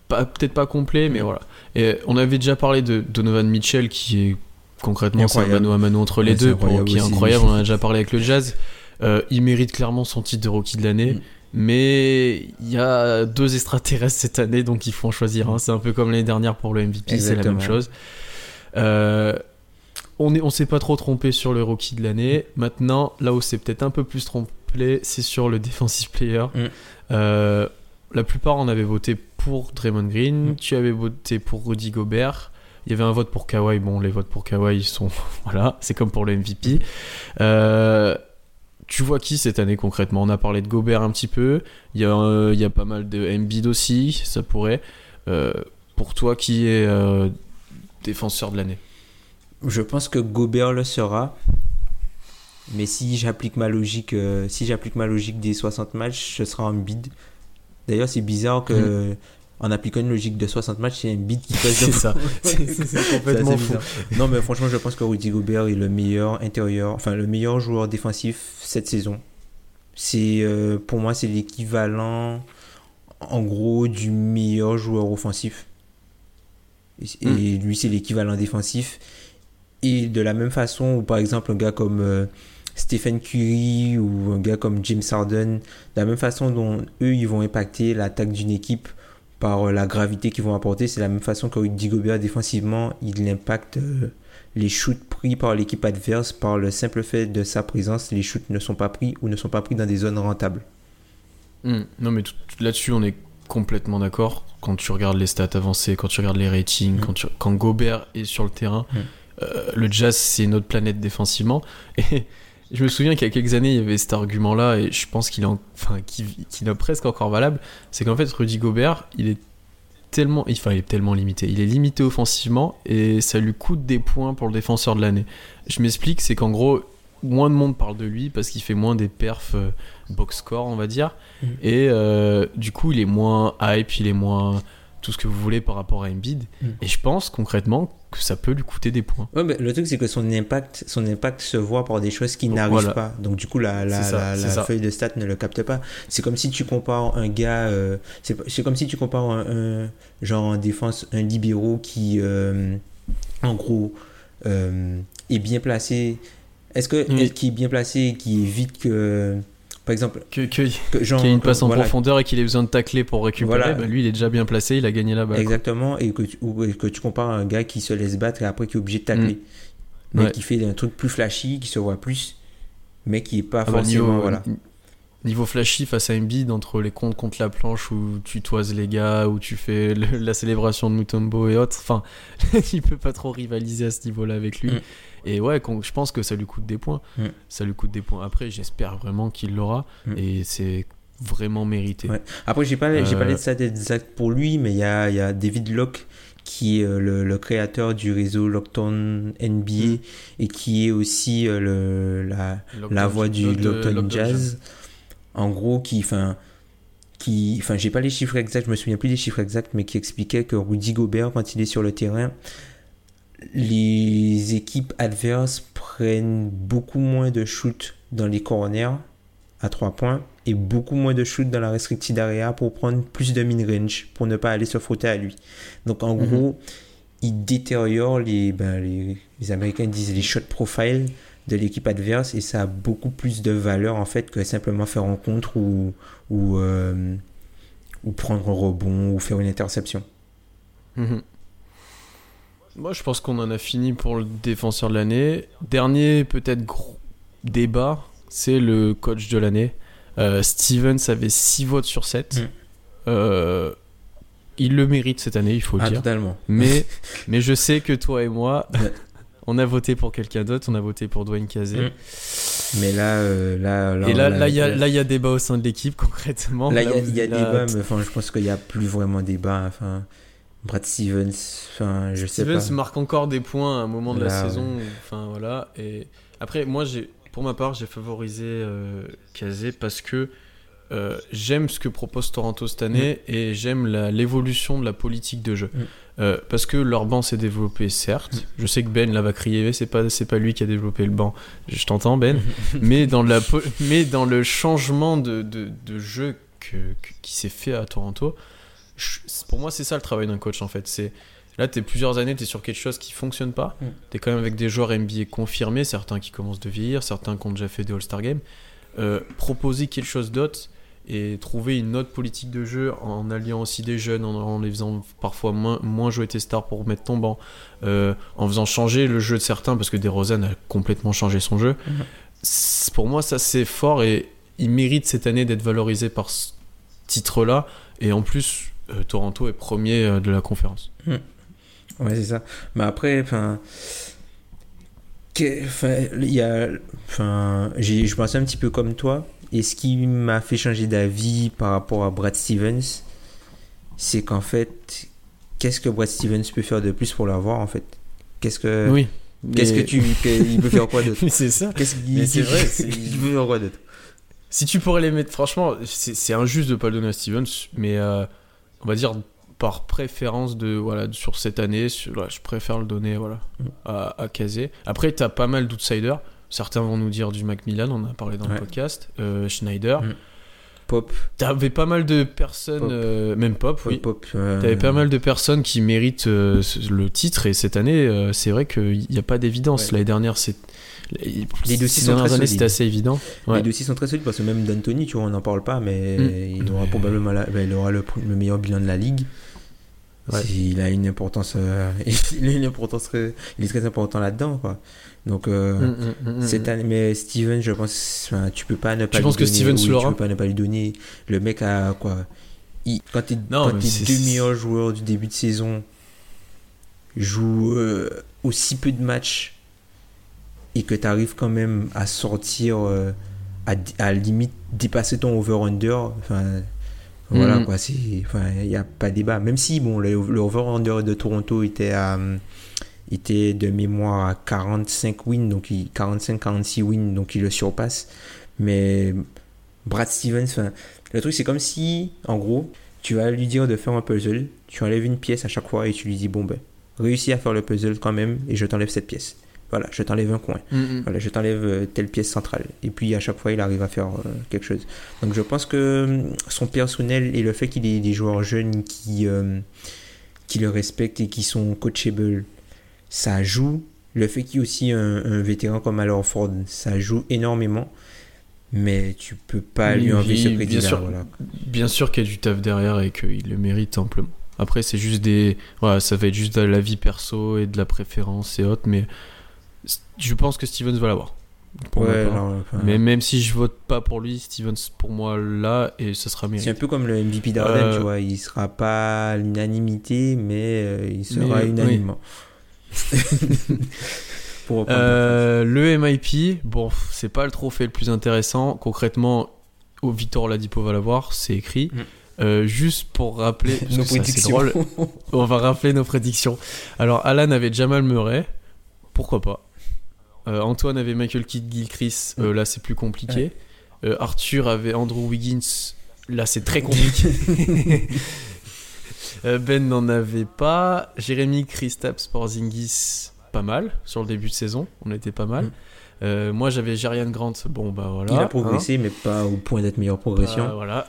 Peut-être pas complet, mais voilà. Et on avait déjà parlé de Donovan Mitchell qui est concrètement c'est un mano à mano entre les Ouais, deux, pour- qui est incroyable. On en a déjà parlé avec le Jazz. Euh, il mérite clairement son titre de rookie de l'année. Mm. Mais il y a deux extraterrestres cette année, donc il faut en choisir un. C'est un peu comme l'année dernière pour le MVP, c'est la même chose. Euh, on est, on s'est pas trop trompé sur le rookie de l'année. Maintenant, là où c'est peut-être un peu plus trompé, c'est sur le defensive player. Mm. Euh, la plupart, on avait voté pour Draymond Green. Mm. Tu avais voté pour Rudy Gobert. Il y avait un vote pour Kawhi. Bon, les votes pour Kawhi ils sont. voilà, c'est comme pour le MVP. Euh, tu vois qui cette année concrètement? On a parlé de Gobert un petit peu. Il y a, euh, il y a pas mal de Embiid aussi, ça pourrait. Euh, pour toi, qui est défenseur de l'année? Je pense que Gobert le sera. Mais si j'applique ma logique, si j'applique ma logique des 60 matchs, ce sera un bid. D'ailleurs, c'est bizarre que en appliquant une logique de 60 matchs, c'est un bid qui passe C'est ça. C'est- complètement fou. Non, mais franchement, je pense que Rudy Gobert est le meilleur intérieur, enfin le meilleur joueur défensif cette saison. C'est euh, pour moi, c'est l'équivalent, en gros, du meilleur joueur offensif. Et, et Hmm. lui, c'est l'équivalent défensif. Et de la même façon, où par exemple, un gars comme euh, Stephen Curry ou un gars comme James Harden, de la même façon dont eux, ils vont impacter l'attaque d'une équipe par euh, la gravité qu'ils vont apporter, c'est la même façon que Rudy Gobert défensivement, il impacte euh, les shoots pris par l'équipe adverse par le simple fait de sa présence, les shoots ne sont pas pris ou ne sont pas pris dans des zones rentables. Hmm. Non, mais là-dessus, on est complètement d'accord. Quand tu regardes les stats avancées, quand tu regardes les ratings, Mm. quand, tu- quand Gobert est sur le terrain, Mm. euh, le Jazz, c'est une autre planète défensivement. Et je me souviens qu'il y a quelques années, il y avait cet argument-là, et je pense qu'il est, en- enfin, qu'il qu'il est presque encore valable. C'est qu'en fait, Rudy Gobert, il est tellement, enfin, il est tellement limité. Il est limité offensivement, et ça lui coûte des points pour le défenseur de l'année. Je m'explique, c'est qu'en gros, moins de monde parle de lui parce qu'il fait moins des perfs euh, box score, on va dire. Mhm. Et euh, du coup, il est moins hype, il est moins tout ce que vous voulez par rapport à Embiid. Mhm. Et je pense concrètement que ça peut lui coûter des points. Ouais, mais le truc, c'est que son impact, son impact se voit par des choses qui n'arrivent voilà. pas. Donc, du coup, la, la, ça, feuille de stats ne le capte pas. C'est comme si tu compares un gars, euh, c'est c'est comme si tu compares un, un- genre en défense, un libéraux qui, euh, en gros, euh, est bien placé. Est-ce que, Oui. est-ce qu'il est bien placé et qui évite que, par exemple, Que, que- que genre, qu'il y ait une passe en voilà, profondeur et qu'il ait besoin de tacler pour récupérer, Voilà. bah, lui il est déjà bien placé, il a gagné la balle. Exactement, et que tu, ou que tu compares à un gars qui se laisse battre et après qui est obligé de tacler. Mm. Mais Ouais. qui fait un truc plus flashy, qui se voit plus, mais qui est pas Ah bah, forcément. niveau, voilà. niveau flashy face à Embiid, entre les comptes contre la planche où tu toises les gars, où tu fais le- la célébration de Mutombo et autres, enfin, il peut pas trop rivaliser à ce niveau-là avec lui. Mm. Et ouais, je pense que ça lui coûte des points. Mm. Ça lui coûte des points. Après, j'espère vraiment qu'il l'aura Mm. et c'est vraiment mérité. Ouais. Après, j'ai pas, j'ai pas Euh, les stats exacts pour lui, mais il y a, y a David Locke qui est euh, le, le créateur du réseau Lockdown NBA Mm. et qui est aussi euh, le, la, la voix du Lockdown- Lockdown Lockdown Jazz. En gros, qui, enfin, qui, enfin, j'ai pas les chiffres exacts, je me souviens plus des chiffres exacts, mais qui expliquait que Rudy Gobert, quand il est sur le terrain, les équipes adverses prennent beaucoup moins de shoots dans les corners à 3 points et beaucoup moins de shoot dans la restricted area pour prendre plus de mid-range pour ne pas aller se frotter à lui. Donc en Mhm. gros, il détériore les, ben, les, les Américains disent les shot profile de l'équipe adverse et ça a beaucoup plus de valeur en fait que simplement faire rencontre ou, ou, euh, ou prendre un rebond ou faire une interception. Mhm. Moi, je pense qu'on en a fini pour le défenseur de l'année. Dernier, peut-être gros débat, c'est le coach de l'année. Euh, Stevens avait 6 votes sur 7. Mm. Euh, il le mérite cette année, il faut le Ah, dire. totalement. Mais, mais je sais que toi et moi, on a voté pour quelqu'un d'autre, on a voté pour Dwayne Casey. Mm. Mais là, euh, là, Et là, là, il y a, là, il y a débat au sein de l'équipe, concrètement. Là, il y a, y débat, mais enfin, je pense qu'il n'y a plus vraiment débat. Enfin, Brad Stevens, enfin, je sais Stevens pas. marque encore des points à un moment de la ouais. saison. Enfin voilà. Et après, moi, j'ai, pour ma part, j'ai favorisé euh, Kazé parce que euh, j'aime ce que propose Toronto cette année et j'aime l'évolution de la politique de jeu. Mm. Euh, parce que leur banc s'est développé, certes. Je sais que Ben là va crier, mais c'est pas c'est pas lui qui a développé le banc. Je t'entends Ben. mais dans la po- mais dans le changement de, de, de jeu que, que- qui s'est fait à Toronto, je- pour moi c'est ça le travail d'un coach en fait. C'est là t'es plusieurs années t'es sur quelque chose qui fonctionne pas. Mm. T'es quand même avec des joueurs NBA confirmés, certains qui commencent de vieillir, certains qui ont déjà fait des All-Star Games. Euh, proposer quelque chose d'autre et trouver une autre politique de jeu en alliant aussi des jeunes, en, en les faisant parfois moins, moins jouer tes stars pour mettre ton banc, euh, en faisant changer le jeu de certains parce que DeRozan a complètement changé son jeu. C'est- Pour moi, ça c'est fort et il mérite cette année d'être valorisé par ce titre-là. Et en plus, euh, Toronto est premier euh, de la conférence. Ouais, c'est ça. Mais après, enfin. que- enfin, il y a. Enfin, j'ai- je pensais un petit peu comme toi. Et ce qui m'a fait changer d'avis par rapport à Brad Stevens, c'est qu'en fait, qu'est-ce que Brad Stevens peut faire de plus pour l'avoir, en fait? Qu'est-ce que. oui. Qu'est-ce mais- que tu. que- il peut faire quoi d'autre? C'est ça. Qu'est-ce qu'il Mais c'est vrai, Il peut faire quoi d'autre? Si tu pourrais les mettre, franchement, c'est injuste de pas le donner à Stevens, mais euh, on va dire par préférence de voilà sur cette année, sur- voilà, je préfère le donner voilà Mm. à, à Kazé. Après, t'as pas mal d'outsiders. Certains vont nous dire du Macmillan, on en a parlé dans le podcast, euh, Schneider. Mm. Pop. T'avais pas mal de personnes, Pop. euh, même Pop, oui. Pop. euh, T'avais pas mal de personnes qui méritent euh, le titre et cette année, euh, c'est vrai qu'il n'y a pas d'évidence. Ouais. L'année dernière, c'est Les dossiers sont très années, solides. c'était assez évident. Ouais. Les dossiers sont très solides parce que même d'Anthony, tu vois, on n'en parle pas, mais Mm. il aura probablement la- ben, il aura le meilleur bilan de la ligue. Ouais. Il a une importance, euh, il a une importance, il est très important là-dedans, quoi. Donc euh, Mm, mm, mm, cette année, mais Steven, je pense, enfin, tu peux pas ne pas. Tu lui penses que donner- oui, l'aura Tu peux pas ne pas lui donner. Le mec a quoi il- Quand tes deux meilleurs joueurs du début de saison jouent euh, aussi peu de matchs et que tu arrives quand même à sortir à, à limite dépasser ton over-under, enfin voilà Mhm. quoi, c'est enfin il n'y a pas débat. Même si bon le, le over-under de Toronto était à euh, était de mémoire à 45 wins, donc 45-46 wins, donc il le surpasse. Mais Brad Stevens, enfin, le truc c'est comme si, en gros, tu vas lui dire de faire un puzzle, tu enlèves une pièce à chaque fois et tu lui dis, bon ben, réussis à faire le puzzle quand même et je t'enlève cette pièce. Voilà, je t'enlève un coin. Mm, mm. Voilà, je t'enlève euh, telle pièce centrale. Et puis à chaque fois, il arrive à faire euh, quelque chose. Donc je pense que hum, son personnel et le fait qu'il ait des joueurs jeunes qui, euh, qui le respectent et qui sont coachables, ça joue. Le fait qu'il y ait aussi un, un vétéran comme Al Ford, ça joue énormément. Mais tu peux pas lui enlever ce bien crédit-là. sûr. Voilà. Bien sûr qu'il y a du taf derrière et qu'il le mérite amplement. Après, c'est juste des. Voilà, ça va être juste de la vie perso et de la préférence et autres, mais je pense que Stevens va l'avoir. Ouais, non, enfin, Mais même si je vote pas pour lui, Stevens pour moi là et ce sera C'est un mérité. peu comme le MVP d'Arden, Euh, tu vois. Il sera pas à l'unanimité, mais euh, il sera Mais, unanimement. Pour Euh, le MIP, bon, c'est pas le trophée le plus intéressant. Concrètement, au Victor Oladipo va l'avoir, c'est écrit. Mm. Euh, juste pour rappeler, nos prédictions. drôle, on va rappeler nos prédictions. Alors, Alan avait Jamal Murray, pourquoi pas? Euh, Antoine avait Michael Kidd Gilchrist, euh, là c'est plus compliqué. Euh, Arthur avait Andrew Wiggins, là c'est très compliqué. Ben n'en avait pas. Jérémy Kristaps Porzingis, pas mal sur le début de saison, on était pas mal. Mm. Euh, moi, j'avais Jerian Grant. Bon, bah voilà. Il a hein. progressé, mais pas au point d'être meilleure progression. Ah, voilà.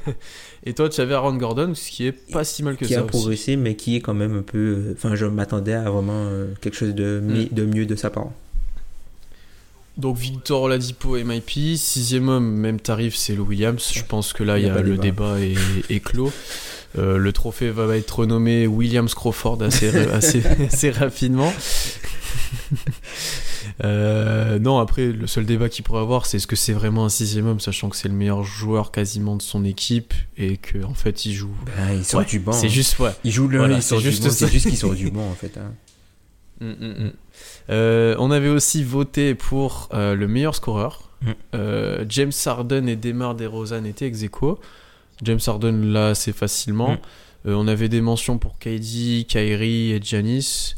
Et toi, tu avais Aaron Gordon, ce qui est pas si mal que qui ça. a aussi. progressé, mais qui est quand même un peu. Enfin, je m'attendais à vraiment quelque chose de, mi- Mm. de mieux de sa part. Donc Victor Oladipo MIP, sixième homme, même tarif, c'est le Williams. Je pense que là, Il y y a le débat. débat est, est clos. Euh, le trophée va être renommé Williams Crawford assez, assez, assez rapidement. Euh, non, après, le seul débat qu'il pourrait avoir, c'est est-ce que c'est vraiment un sixième homme, sachant que c'est le meilleur joueur quasiment de son équipe et qu'en en fait, il joue. Ben, il sort Ouais, du banc. C'est hein. juste, ouais. Il joue le Voilà, il c'est juste banc. juste qu'il sort du banc, en fait. hein. Mm, mm, mm. Euh, on avait aussi voté pour euh, le meilleur scoreur. Mm. Euh, James Harden et Demar DeRozan étaient ex aequo. James Harden là assez facilement. Mm. Euh, on avait des mentions pour KD, Kyrie et Giannis.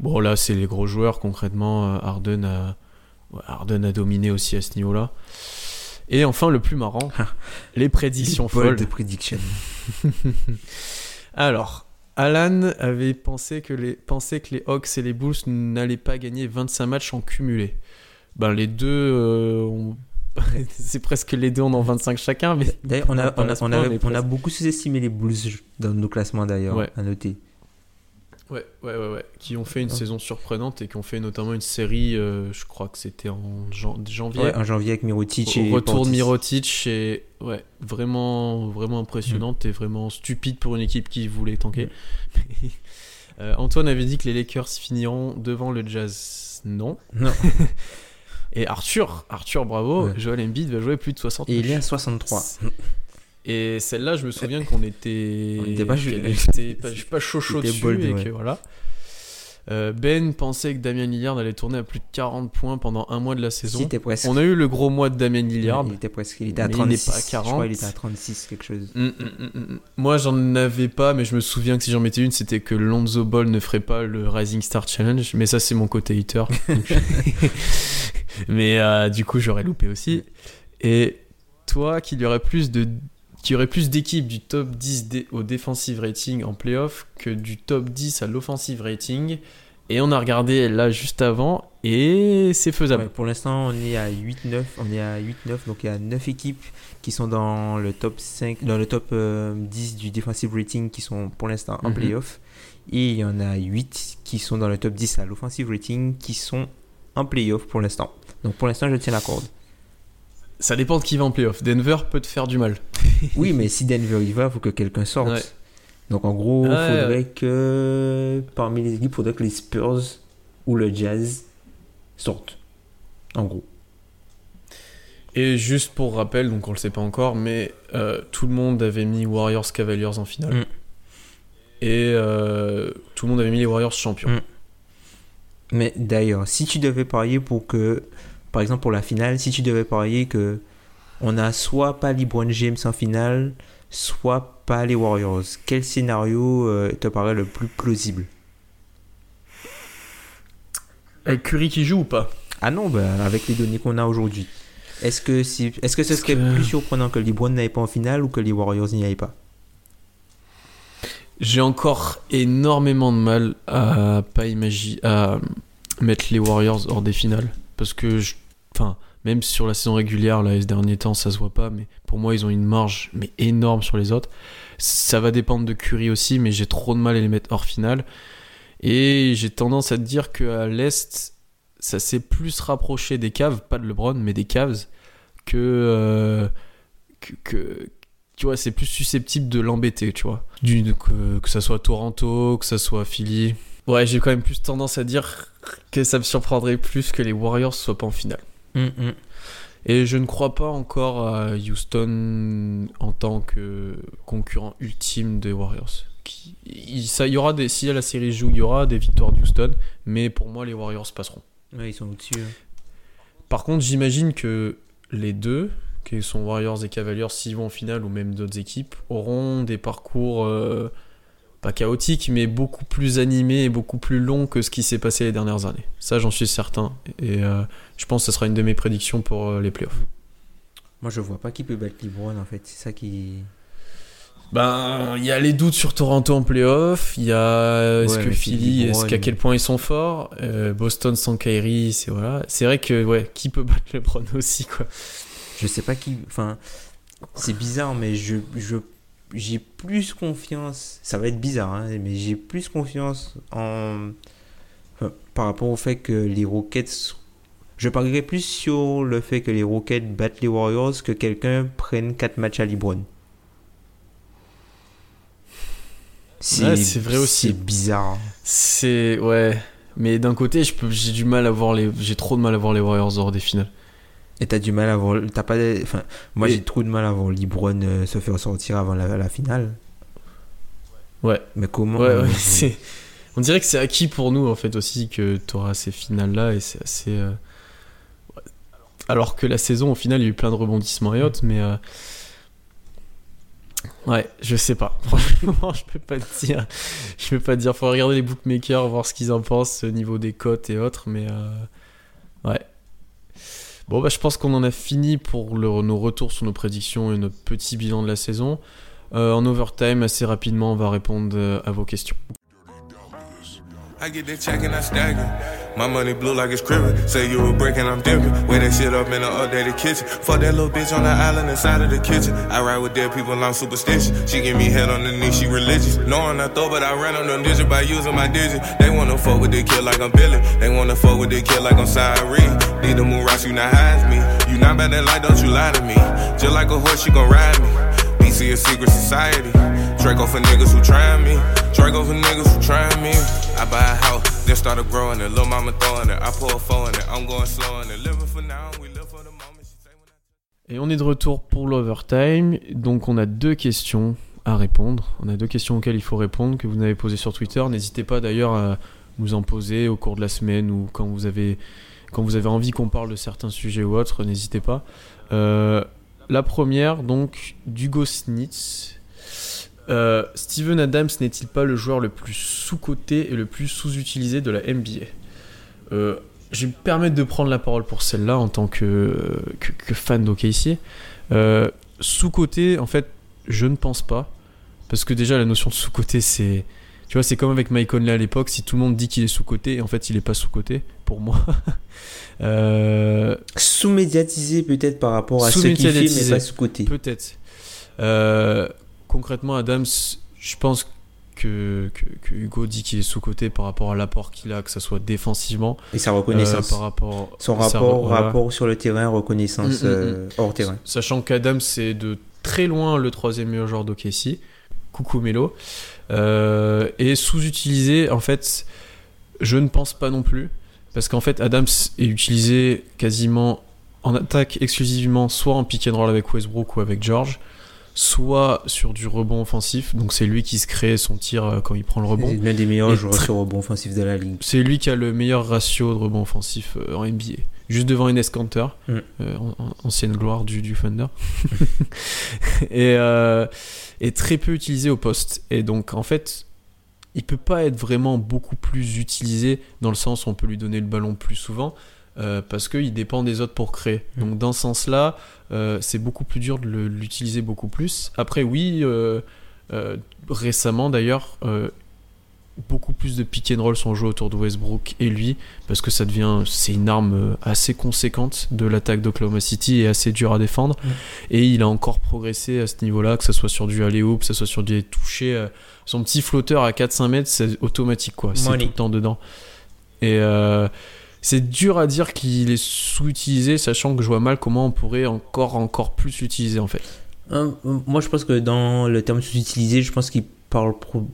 Bon là c'est les gros joueurs concrètement. Harden a, ouais, Harden a dominé aussi à ce niveau-là. Et enfin le plus marrant, les prédictions folles. Alors, Alan avait pensé que, les, pensé que les Hawks et les Bulls n'allaient pas gagner 25 matchs en cumulé. Ben, les deux, euh, ont- c'est presque les deux, on en 25 chacun, mais D'ailleurs, on a, on, a, on, mais on a beaucoup sous-estimé les Bulls dans nos classements, d'ailleurs, Ouais. à noter. Ouais, ouais, ouais, ouais, qui ont fait une Ouais. saison surprenante et qui ont fait notamment une série, euh, je crois que c'était en jan- janvier. Ouais, en janvier avec Mirotic Au et retour de. Mirotic et ouais vraiment vraiment impressionnante Mm. et vraiment stupide pour une équipe qui voulait tanker. Euh, Antoine avait dit que les Lakers finiront devant le Jazz. Non. Non. Et Arthur, Arthur bravo. Joel Embiid va jouer plus de 60 Et il est à matchs. 63. Et celle-là, je me souviens qu'on était On était pas chaud- était pas, pas chaud chaud dessus bold, et ouais. que voilà. Euh, ben pensait que Damien Lillard allait tourner à plus de 40 points pendant un mois de la saison. Il. On a eu le gros mois de Damien Lillard. Il était presque. Il était à Mais il n'est 36. pas à Je crois 40. qu'il était à 36, quelque chose. Mm, mm, mm. Moi, j'en avais pas, mais je me souviens que si j'en mettais une, c'était que Lonzo Ball ne ferait pas le Rising Star Challenge. Mais ça, c'est mon côté hater. Mais euh, du coup, j'aurais loupé aussi. Et toi, qu'il y aurait plus de qui aurait plus d'équipes du top 10 dé- au defensive rating en playoff que du top 10 à l'offensive rating. Et on a regardé là juste avant et c'est faisable. Ouais, pour l'instant, on est à 8-9. On est à 8-9. Donc, il y a 9 équipes qui sont dans le top 5, dans le top euh, 10 du defensive rating qui sont pour l'instant en Mhm. playoff. Et il y en a 8 qui sont dans le top 10 à l'offensive rating qui sont en playoff pour l'instant. Donc, pour l'instant, je tiens la corde. Ça dépend de qui va en playoff. Denver peut te faire du mal. Oui, mais si Denver y va, il faut que quelqu'un sorte. Ouais. Donc en gros, il faudrait ouais. que parmi les équipes, il faudrait que les Spurs ou le Jazz sortent. En gros. Et juste pour rappel, donc on le sait pas encore, mais euh, tout le monde avait mis Warriors Cavaliers en finale. Mm. Et euh, tout le monde avait mis les Warriors champions. Mm. Mais d'ailleurs, si tu devais parier pour que, par exemple pour la finale, si tu devais parier que on a soit pas LeBron James en finale, soit pas les Warriors, quel scénario euh, te paraît le plus plausible? Avec Curry qui joue ou pas? Ah non, bah, avec les données qu'on a aujourd'hui. Est-ce que, si, est-ce que ce Est-ce serait que- plus surprenant que LeBron n'aille pas en finale ou que les Warriors n'y aillent pas? J'ai encore énormément de mal à pas imaginer à mettre les Warriors hors des finales. Parce que je, enfin même sur la saison régulière là ces derniers temps ça se voit pas mais pour moi ils ont une marge mais énorme sur les autres. Ça va dépendre de Curry aussi mais j'ai trop de mal à les mettre hors finale et j'ai tendance à te dire que à l'est ça s'est plus rapproché des Cavs pas de LeBron mais des Cavs que euh, que, que- tu vois, c'est plus susceptible de l'embêter, tu vois. Du, que, que ça soit Toronto, que ça soit Philly. Ouais, j'ai quand même plus tendance à dire que ça me surprendrait plus que les Warriors soient pas en finale. Hum, hum. Et je ne crois pas encore à Houston en tant que concurrent ultime des Warriors. Qui, il, ça, il y aura des, si la série joue, il y aura des victoires de Houston, mais pour moi, les Warriors passeront. Ouais, ils sont au-dessus. hein. Par contre, j'imagine que les deux, qui sont Warriors et Cavaliers, s'ils vont en finale ou même d'autres équipes, auront des parcours euh, pas chaotiques, mais beaucoup plus animés et beaucoup plus longs que ce qui s'est passé les dernières années. Ça, j'en suis certain. Et euh, je pense que ce sera une de mes prédictions pour euh, les playoffs. Moi, je vois pas qui peut battre LeBron en fait. C'est ça qui. Ben, il y a les doutes sur Toronto en playoff. Il y a est-ce Ouais, que Philly, est-ce qu'à quel point ils sont forts? Euh, Boston sans Kyrie, c'est voilà. C'est vrai que ouais, qui peut battre LeBron aussi quoi? Je sais pas qui. Enfin, c'est bizarre, mais je, je, j'ai plus confiance. Ça va être bizarre, hein, mais j'ai plus confiance en. enfin, par rapport au fait que les Rockets. Je parierais plus sur le fait que les Rockets battent les Warriors que quelqu'un prenne 4 matchs à. Ouais, c'est vrai aussi. C'est bizarre. C'est ouais, mais d'un côté, je peux, j'ai du mal à voir les, j'ai trop de mal à voir les Warriors hors des finales. Et t'as du mal à voir. T'as pas. Enfin, moi Et- j'ai trop de mal à voir LeBron euh, se faire sortir avant la, la finale. Ouais. Mais comment Ouais, euh, ouais, c'est. On dirait que c'est acquis pour nous en fait aussi que tu auras ces finales là et c'est assez. euh. Alors que la saison au final il y a eu plein de rebondissements et autres, mais. euh, Ouais, je sais pas. Franchement, je peux pas te dire. Je peux pas te dire. Faut regarder les bookmakers, voir ce qu'ils en pensent au niveau des cotes et autres, mais. Ouais. Bon, bah, je pense qu'on en a fini pour nos retours sur nos prédictions et notre petit bilan de la saison. Euh, en overtime, assez rapidement, on va répondre euh, à vos questions. I get that check and I stagger. My money blue like it's cribbing. Say you a brick and I'm dipping. Wear that shit up in an updated kitchen. Fuck that little bitch on the island inside of the kitchen. I ride with dead people, I'm superstitious. She give me head on the knee, she religious. Knowing I throw, but I ran on them digits by using my digit. They wanna fuck with the kid like I'm Billy. They wanna fuck with the kid like I'm Cyree. Need the move rocks, you not hide me. You not bad that light, don't you lie to me. Just like a horse, you gon' ride me. BC a secret society. Et on est de retour pour l'overtime. Donc on a deux questions à répondre. On a deux questions auxquelles il faut répondre que vous avez posées sur Twitter. N'hésitez pas d'ailleurs à nous en poser au cours de la semaine ou quand vous avez, quand vous avez envie qu'on parle de certains sujets ou autres. N'hésitez pas. Euh, la première, donc, d'Hugo Snitz. Euh, Steven Adams n'est-il pas le joueur le plus sous-coté et le plus sous-utilisé de la NBA Euh, Je vais me permettre de prendre la parole pour celle-là en tant que, que, que fan d'OKC. Euh, sous-coté, en fait, je ne pense pas. Parce que déjà, la notion de sous-coté, c'est. Tu vois, c'est comme avec Mike Conley à l'époque. Si tout le monde dit qu'il est sous-coté, en fait, il n'est pas sous-coté, pour moi. Euh, Sous-médiatisé peut-être par rapport à ce qu'il fait, mais pas sous-côté. Peut-être. Euh, concrètement, Adams, je pense que, que, que Hugo dit qu'il est sous-coté par rapport à l'apport qu'il a, que ce soit défensivement, Et sa euh, reconnaissance. par rapport Son rapport, voilà. rapport sur le terrain, reconnaissance Mm, mm, euh, hors terrain. Sachant qu'Adams c'est de très loin le troisième meilleur joueur d'OKC. Coucou Melo. Euh, et sous-utilisé, en fait, je ne pense pas non plus. Parce qu'en fait, Adams est utilisé quasiment en attaque exclusivement, soit en pick and roll avec Westbrook ou avec George, soit sur du rebond offensif. Donc c'est lui qui se crée son tir euh, quand il prend le rebond. C'est l'un des meilleurs joueurs très- sur rebond offensif de la ligue. C'est lui qui a le meilleur ratio de rebond offensif euh, en NBA. Juste devant Enes Kanter, Mm. euh, en- en- ancienne gloire du, du Thunder. et, euh, et très peu utilisé au poste. Et donc, en fait, il peut pas être vraiment beaucoup plus utilisé dans le sens où on peut lui donner le ballon plus souvent. Euh, parce qu'il dépend des autres pour créer. Mm. Donc dans ce sens-là, euh, c'est beaucoup plus dur de l'utiliser beaucoup plus. Après oui, euh, récemment d'ailleurs, beaucoup plus de pick and roll sont joués autour de Westbrook et lui, parce que ça devient, c'est une arme assez conséquente de l'attaque d'Oklahoma City et assez dur à défendre. Mm. Et il a encore progressé à ce niveau-là, que ce soit sur du alley-oop, que ce soit sur du toucher. son petit flotteur à 4-5 mètres, c'est automatique quoi, c'est tout le temps dedans. Et euh, c'est dur à dire qu'il est sous-utilisé, sachant que je vois mal comment on pourrait encore, encore plus l'utiliser en fait. Hein, moi, je pense que dans le terme sous-utilisé, je pense qu'il parle pro-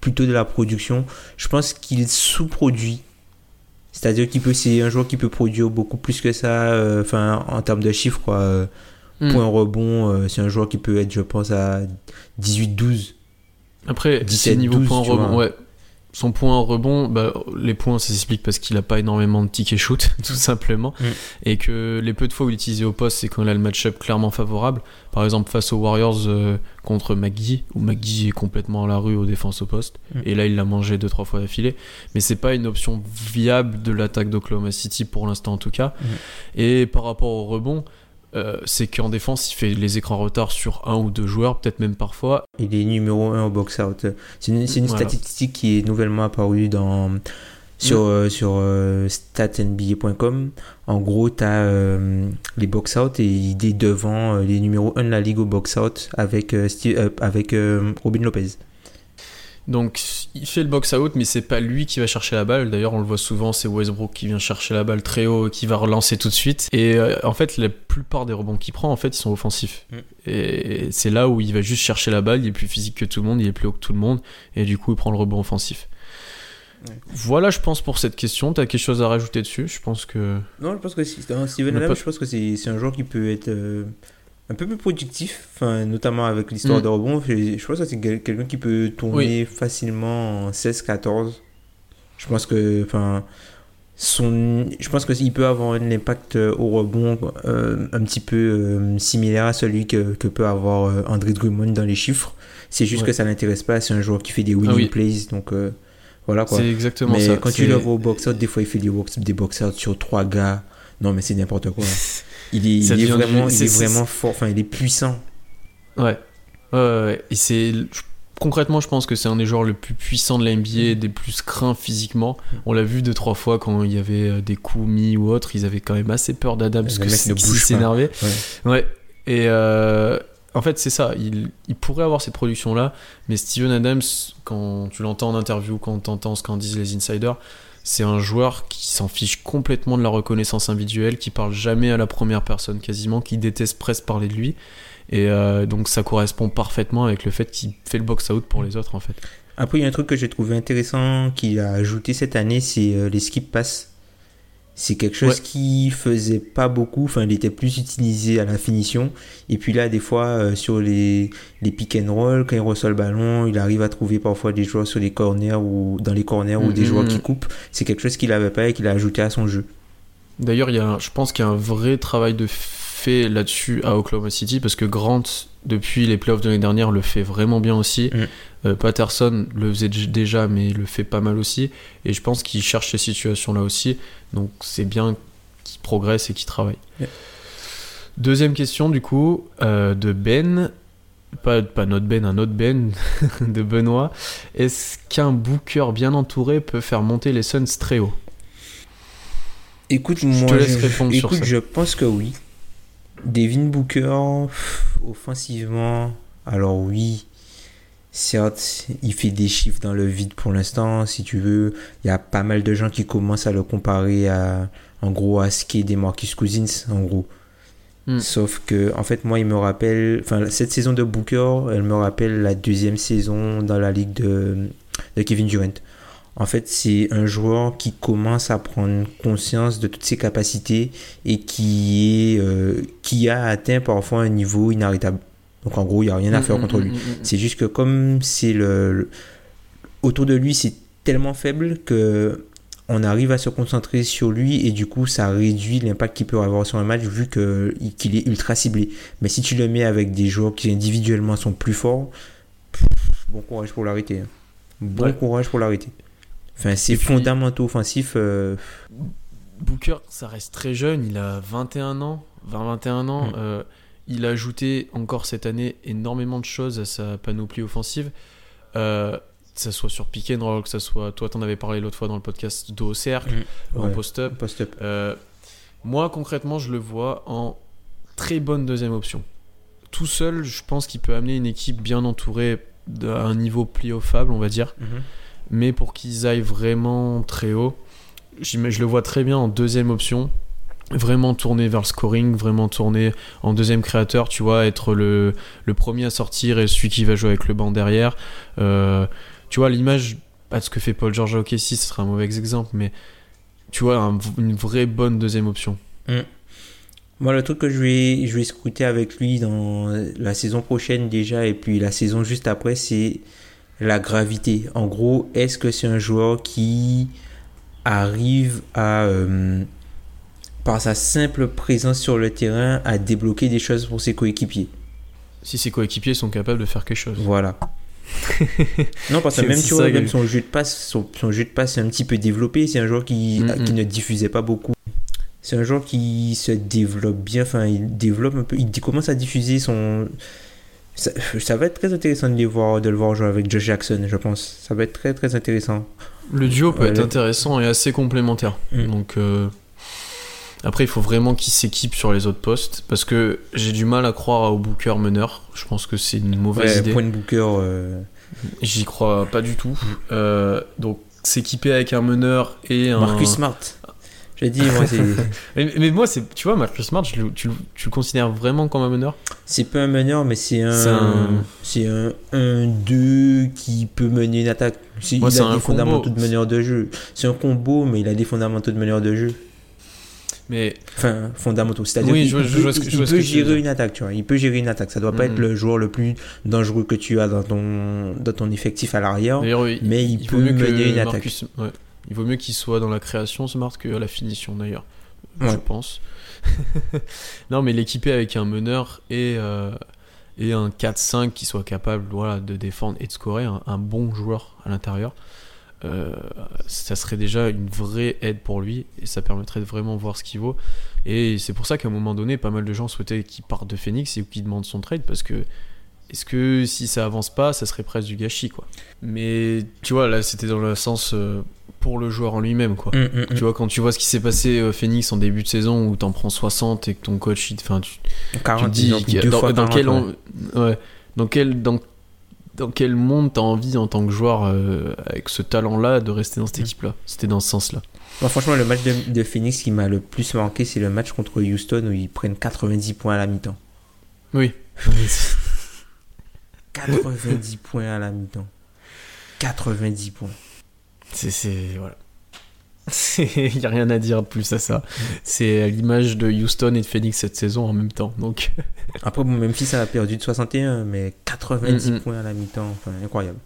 plutôt de la production. Je pense qu'il sous-produit. C'est-à-dire qu'il peut, c'est un joueur qui peut produire beaucoup plus que ça, euh, enfin, en termes de chiffres, quoi. Euh, Mm. Point rebond, euh, c'est un joueur qui peut être, je pense, à 18-12. Après, 17, c'est niveau 12, point rebond, ouais. Son point rebond, bah, les points, ça s'explique parce qu'il a pas énormément de tickets shoot, tout simplement. Mm. Et que les peu de fois où il est utilisé au poste, c'est quand il a le match-up clairement favorable. Par exemple, face aux Warriors euh, contre McGee, où McGee est complètement à la rue aux défenses au poste. Mm. Et là, il l'a mangé deux, trois fois d'affilée. Mais c'est pas une option viable de l'attaque d'Oklahoma City pour l'instant, en tout cas. Mm. Et par rapport au rebond, euh, c'est qu'en défense, il fait les écrans retard sur un ou deux joueurs, peut-être même parfois. Il est numéro 1 au box-out. C'est une, c'est une Voilà. statistique qui est nouvellement apparue dans, sur, Mm. euh, sur euh, statnba.com. En gros, tu as les box-out et il est devant euh, les numéros 1 de la ligue au box-out avec, euh, Steve- euh, avec euh, Robin Lopez. Donc il fait le box out, mais c'est pas lui qui va chercher la balle. D'ailleurs, on le voit souvent, c'est Westbrook qui vient chercher la balle très haut, et qui va relancer tout de suite. Et euh, en fait, la plupart des rebonds qu'il prend, en fait, ils sont offensifs. Mm. Et c'est là où il va juste chercher la balle. Il est plus physique que tout le monde, il est plus haut que tout le monde, et du coup, il prend le rebond offensif. Ouais. Voilà, je pense pour cette question. T'as quelque chose à rajouter dessus? Je pense que Non, je pense que si- Steven Adams, pas- je pense que c'est c'est un joueur qui peut être euh, un peu plus productif, enfin, notamment avec l'histoire Mm. de rebond. Je, je pense que c'est quel- quelqu'un qui peut tourner facilement en 16-14. Je pense que, enfin, son, je pense qu'il peut avoir un impact euh, au rebond euh, un petit peu euh, similaire à celui que, que peut avoir André Drummond dans les chiffres. C'est juste Ouais. que ça l'intéresse pas. C'est un joueur qui fait des winning Ah oui. plays, donc euh, voilà quoi. c'est exactement Mais ça. quand tu le vois au box-out, des fois il fait des box, des box-out sur trois gars. Non, mais c'est n'importe quoi. Il est, Ça il est devient du- vraiment, il c'est- est c'est- vraiment fort. Enfin, il est puissant. Ouais. Et c'est concrètement, je pense que c'est un des joueurs le plus puissants de la NBA, des plus craints physiquement. On l'a vu deux trois fois quand il y avait euh, des coups mis ou autres, ils avaient quand même assez peur d'Adams parce que s'énervait. Ouais. Ouais. Et euh, en fait, c'est ça. Il, il pourrait avoir cette production-là, mais Steven Adams, quand tu l'entends en interview, quand tu entends ce qu'en disent les insiders, c'est un joueur qui s'en fiche complètement de la reconnaissance individuelle, qui parle jamais à la première personne quasiment, qui déteste presque parler de lui. Et euh, donc ça correspond parfaitement avec le fait qu'il fait le box-out pour les autres en fait. Après, il y a un truc que j'ai trouvé intéressant qu'il a ajouté cette année, c'est euh, les skip pass. C'est quelque chose Ouais. qui faisait pas beaucoup. Enfin, il était plus utilisé à la finition. Et puis là, des fois, euh, sur les, les pick and roll, quand il reçoit le ballon, il arrive à trouver parfois des joueurs sur les corners ou dans les corners ou des Mhm. joueurs qui coupent. C'est quelque chose qu'il avait pas et qu'il a ajouté à son jeu. D'ailleurs, il y a, je pense qu'il y a un vrai travail de fait là-dessus à Oklahoma City parce que Grant, depuis les playoffs de l'année dernière, le fait vraiment bien aussi. Mm. Euh, Patterson le faisait déjà, mais il le fait pas mal aussi. Et je pense qu'il cherche ces situations-là aussi. Donc c'est bien qu'il progresse et qu'il travaille. Yeah. Deuxième question, du coup, euh, de Ben. Pas, pas notre Ben, un autre Ben de Benoît. Est-ce qu'un booker bien entouré peut faire monter les Suns très haut? Écoute, Je moi, te laisse je, répondre sur écoute, ça. je pense que oui. Devin Booker, offensivement, alors oui, certes, il fait des chiffres dans le vide pour l'instant, si tu veux. Il y a pas mal de gens qui commencent à le comparer à, en gros, à ce qu'est des Marcus Cousins, en gros. Hmm. Sauf que, en fait, moi, il me rappelle, enfin, cette saison de Booker, elle me rappelle la deuxième saison dans la ligue de, de Kevin Durant. En fait, c'est un joueur qui commence à prendre conscience de toutes ses capacités et qui, est, euh, qui a atteint parfois un niveau inarrêtable. Donc en gros, il n'y a rien à faire contre lui. C'est juste que comme c'est le, le- autour de lui, c'est tellement faible que on arrive à se concentrer sur lui et du coup, ça réduit l'impact qu'il peut avoir sur un match vu que qu'il est ultra ciblé. Mais si tu le mets avec des joueurs qui individuellement sont plus forts, pff, bon courage pour l'arrêter. hein. Bon Ouais. courage pour l'arrêter. Enfin, c'est fondamentaux offensifs. euh, Booker, ça reste très jeune, il a 21 ans, 20-21 ans. Mm. euh, il a ajouté encore cette année énormément de choses à sa panoplie offensive. Euh, que ça soit sur pick and roll, que ça soit. Toi, t'en avais parlé l'autre fois dans le podcast dos au cercle, ouais, post-up. post-up. Euh, moi, concrètement, je le vois en très bonne deuxième option. Tout seul, je pense qu'il peut amener une équipe bien entourée à un niveau playoffable, on va dire Mhm. mais pour qu'ils aillent vraiment très haut, je le vois très bien en deuxième option, vraiment tourner vers le scoring, vraiment tourner en deuxième créateur, tu vois, être le, le premier à sortir et celui qui va jouer avec le banc derrière. Euh, tu vois, l'image, pas de ce que fait Paul George à OKC, ce serait un mauvais exemple, mais tu vois, un- une vraie bonne deuxième option. Moi, le truc que je vais, je vais scruter avec lui dans la saison prochaine déjà et puis la saison juste après, c'est la gravité. En gros, est-ce que c'est un joueur qui arrive à, euh, par sa simple présence sur le terrain, à débloquer des choses pour ses coéquipiers Si ses coéquipiers sont capables de faire quelque chose. Voilà. non, parce que même, tu vois, même son jeu de passe, son, son jeu de passe est un petit peu développé. C'est un joueur qui, Mm, mm. qui ne diffusait pas beaucoup c'est un joueur qui se développe bien. Enfin, il développe un peu. Il commence à diffuser son. Ça, ça va être très intéressant de, les voir, de le voir jouer avec Josh Jackson, je pense. Ça va être très très intéressant. Le duo peut Ouais, être le- intéressant et assez complémentaire. Mm. Donc euh, après, il faut vraiment qu'ils s'équipent sur les autres postes parce que j'ai du mal à croire au Booker meneur. Je pense que c'est une mauvaise Ouais, idée. point de Booker. euh, J'y crois pas du tout. Euh, donc s'équiper avec un meneur et un Marcus Smart. J'ai dit, moi, c'est. Mais, mais moi, c'est, tu vois, Marcus Smart, tu, le- tu le considères vraiment comme un meneur? C'est pas un meneur, mais c'est un. C'est un 1-2 qui peut mener une attaque. C'est- Moi, il a un des fondamentaux combo. de meneur de jeu. C'est un combo, mais il a des fondamentaux de meneur de jeu. Mais Enfin, fondamentaux. C'est-à-dire Oui, qu'il peut, ce que- il peut gérer une attaque, tu vois. Il peut gérer une attaque. Ça doit pas être le joueur le plus dangereux que tu as dans ton, dans ton effectif à l'arrière. il, Mais il, il peut que mener une attaque. Ouais. il vaut mieux qu'il soit dans la création Smart que à la finition d'ailleurs, je pense. non, mais l'équiper avec un meneur et euh, et un 4-5 qui soit capable, voilà, de défendre et de scorer, un, un bon joueur à l'intérieur. Euh, ça serait déjà une vraie aide pour lui et ça permettrait de vraiment voir ce qu'il vaut. Et c'est pour ça qu'à un moment donné, pas mal de gens souhaitaient qu'il parte de Phoenix et qu'il demande son trade parce que est-ce que si ça avance pas, ça serait presque du gâchis quoi. Mais tu vois, là c'était dans le sens euh, pour le joueur en lui-même quoi. Hum, hum, hum. Tu vois, quand tu vois ce qui s'est passé euh, Phoenix en début de saison où t'en prends 60 et que ton coach, il, enfin, tu, tu 40, te dis dans, dans 40, quel, ouais. en- ouais, dans quel, dans, dans quel monde t'as envie en tant que joueur euh, avec ce talent-là de rester dans cette équipe-là? C'était dans ce sens-là. Moi, franchement, le match de, de Phoenix qui m'a le plus marqué, c'est le match contre Houston où ils prennent 90 points à la mi-temps. Oui. 90 points à la mi-temps. 90 points. C'est, c'est, voilà. Il n'y a rien à dire de plus à ça. C'est l'image de Houston et de Phoenix cette saison en même temps. Donc, Après, bon, Memphis a perdu de 61, mais 90 Mhm. points à la mi-temps, enfin, incroyable.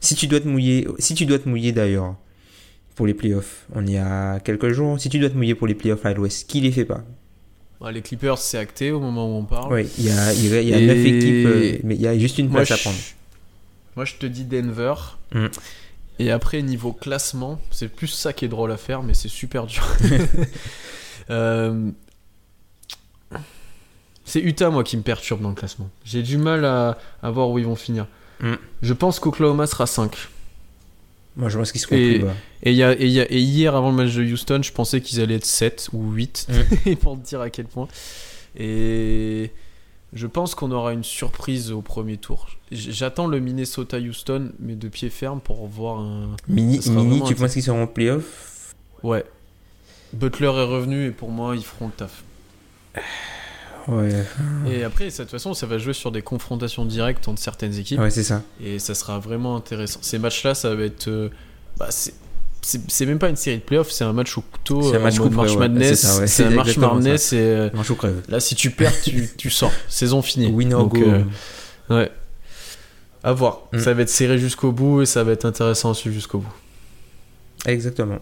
Si tu dois te mouiller, si tu dois te mouiller d'ailleurs pour les playoffs, on y a quelques jours, si tu dois te mouiller pour les playoffs à l'ouest, qui les fait pas? Ouais, les Clippers, c'est acté au moment où on parle. Oui, il y a, il y a, il y a Et- 9 équipes, euh, mais il y a juste une Moi place à je, prendre. moi, je te dis Denver. Mm. Et après, niveau classement, c'est plus ça qui est drôle à faire, mais c'est super dur. Euh, C'est Utah, moi, qui me perturbe dans le classement. J'ai du mal à, à voir où ils vont finir. Mm. Je pense qu'Oklahoma sera 5. Moi, je pense qu'ils seront Et- plus bas. Et, il y a- et il y a- et hier, avant le match de Houston, je pensais qu'ils allaient être 7 ou 8. Et pour te dire à quel point. Et je pense qu'on aura une surprise au premier tour. J'attends le Minnesota-Houston, mais de pied ferme pour voir un. Mini, mini tu un- penses qu'ils seront en playoff? Ouais. Butler est revenu et pour moi, ils feront le taf. Ouais, Et après, ça, de toute façon, ça va jouer sur des confrontations directes entre certaines équipes. ouais c'est ça. Et ça sera vraiment intéressant. Ces matchs-là, ça va être. euh, bah, c'est- même pas une série de playoffs, c'est un match au couteau. C'est un euh, match couperé, March ouais. Madness. C'est ça, ouais. C'est un exactement Madness. Et, euh, Manche ou crève. là, si tu perds, tu, tu sors. Saison finie. Win or Donc, go. euh, ouais. À voir. Mm. Ça va être serré jusqu'au bout et ça va être intéressant à suivre jusqu'au bout. Exactement.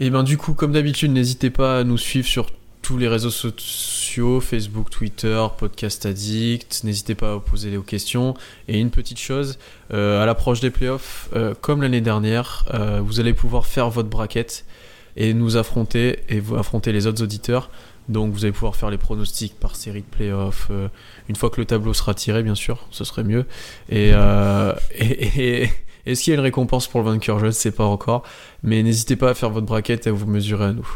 Et ben du coup, comme d'habitude, n'hésitez pas à nous suivre sur tous les réseaux sociaux, Facebook, Twitter, Podcast Addict. N'hésitez pas à poser des questions. Et une petite chose, euh, à l'approche des playoffs, euh, comme l'année dernière, euh, vous allez pouvoir faire votre braquette et nous affronter et vous affronter les autres auditeurs. Donc vous allez pouvoir faire les pronostics par série de playoffs. une fois que le tableau sera tiré, bien sûr, ce serait mieux. Et, et, et- est-ce qu'il y a une récompense pour le vainqueur Je ne sais pas encore. Mais n'hésitez pas à faire votre braquette et à vous mesurer à nous.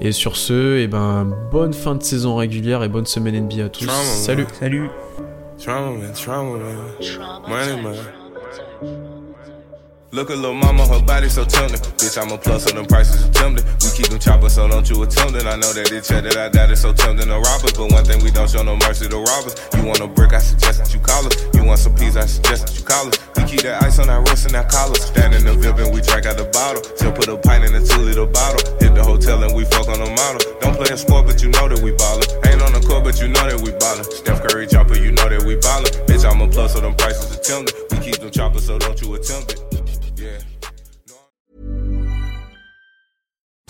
Et sur ce, et ben, bonne fin de saison régulière et bonne semaine NBA à tous. Trauma, man. Salut Salut. Trauma, man, trauma, man. Look at little mama, her body so tender. Bitch, I'm a plus, so them prices are tempting. We keep them choppers, so don't you attempt it. I know that check that I got it so tempting to rob us. But one thing we don't show no mercy to robbers. You want a brick, I suggest that you call us. You want some peas, I suggest that you call us. We keep that ice on our wrist and our collars. Stand in the VIP and we drink out the bottle. Still put a pint in a two liter bottle. Hit the hotel and we fuck on the model. Don't play a sport, but you know that we ballin'. Ain't on the court, but you know that we ballin'. Steph Curry jumper, you know that we ballin'. Bitch, I'm a plus, so them prices are tempting. We keep them choppers, so don't you attempt it.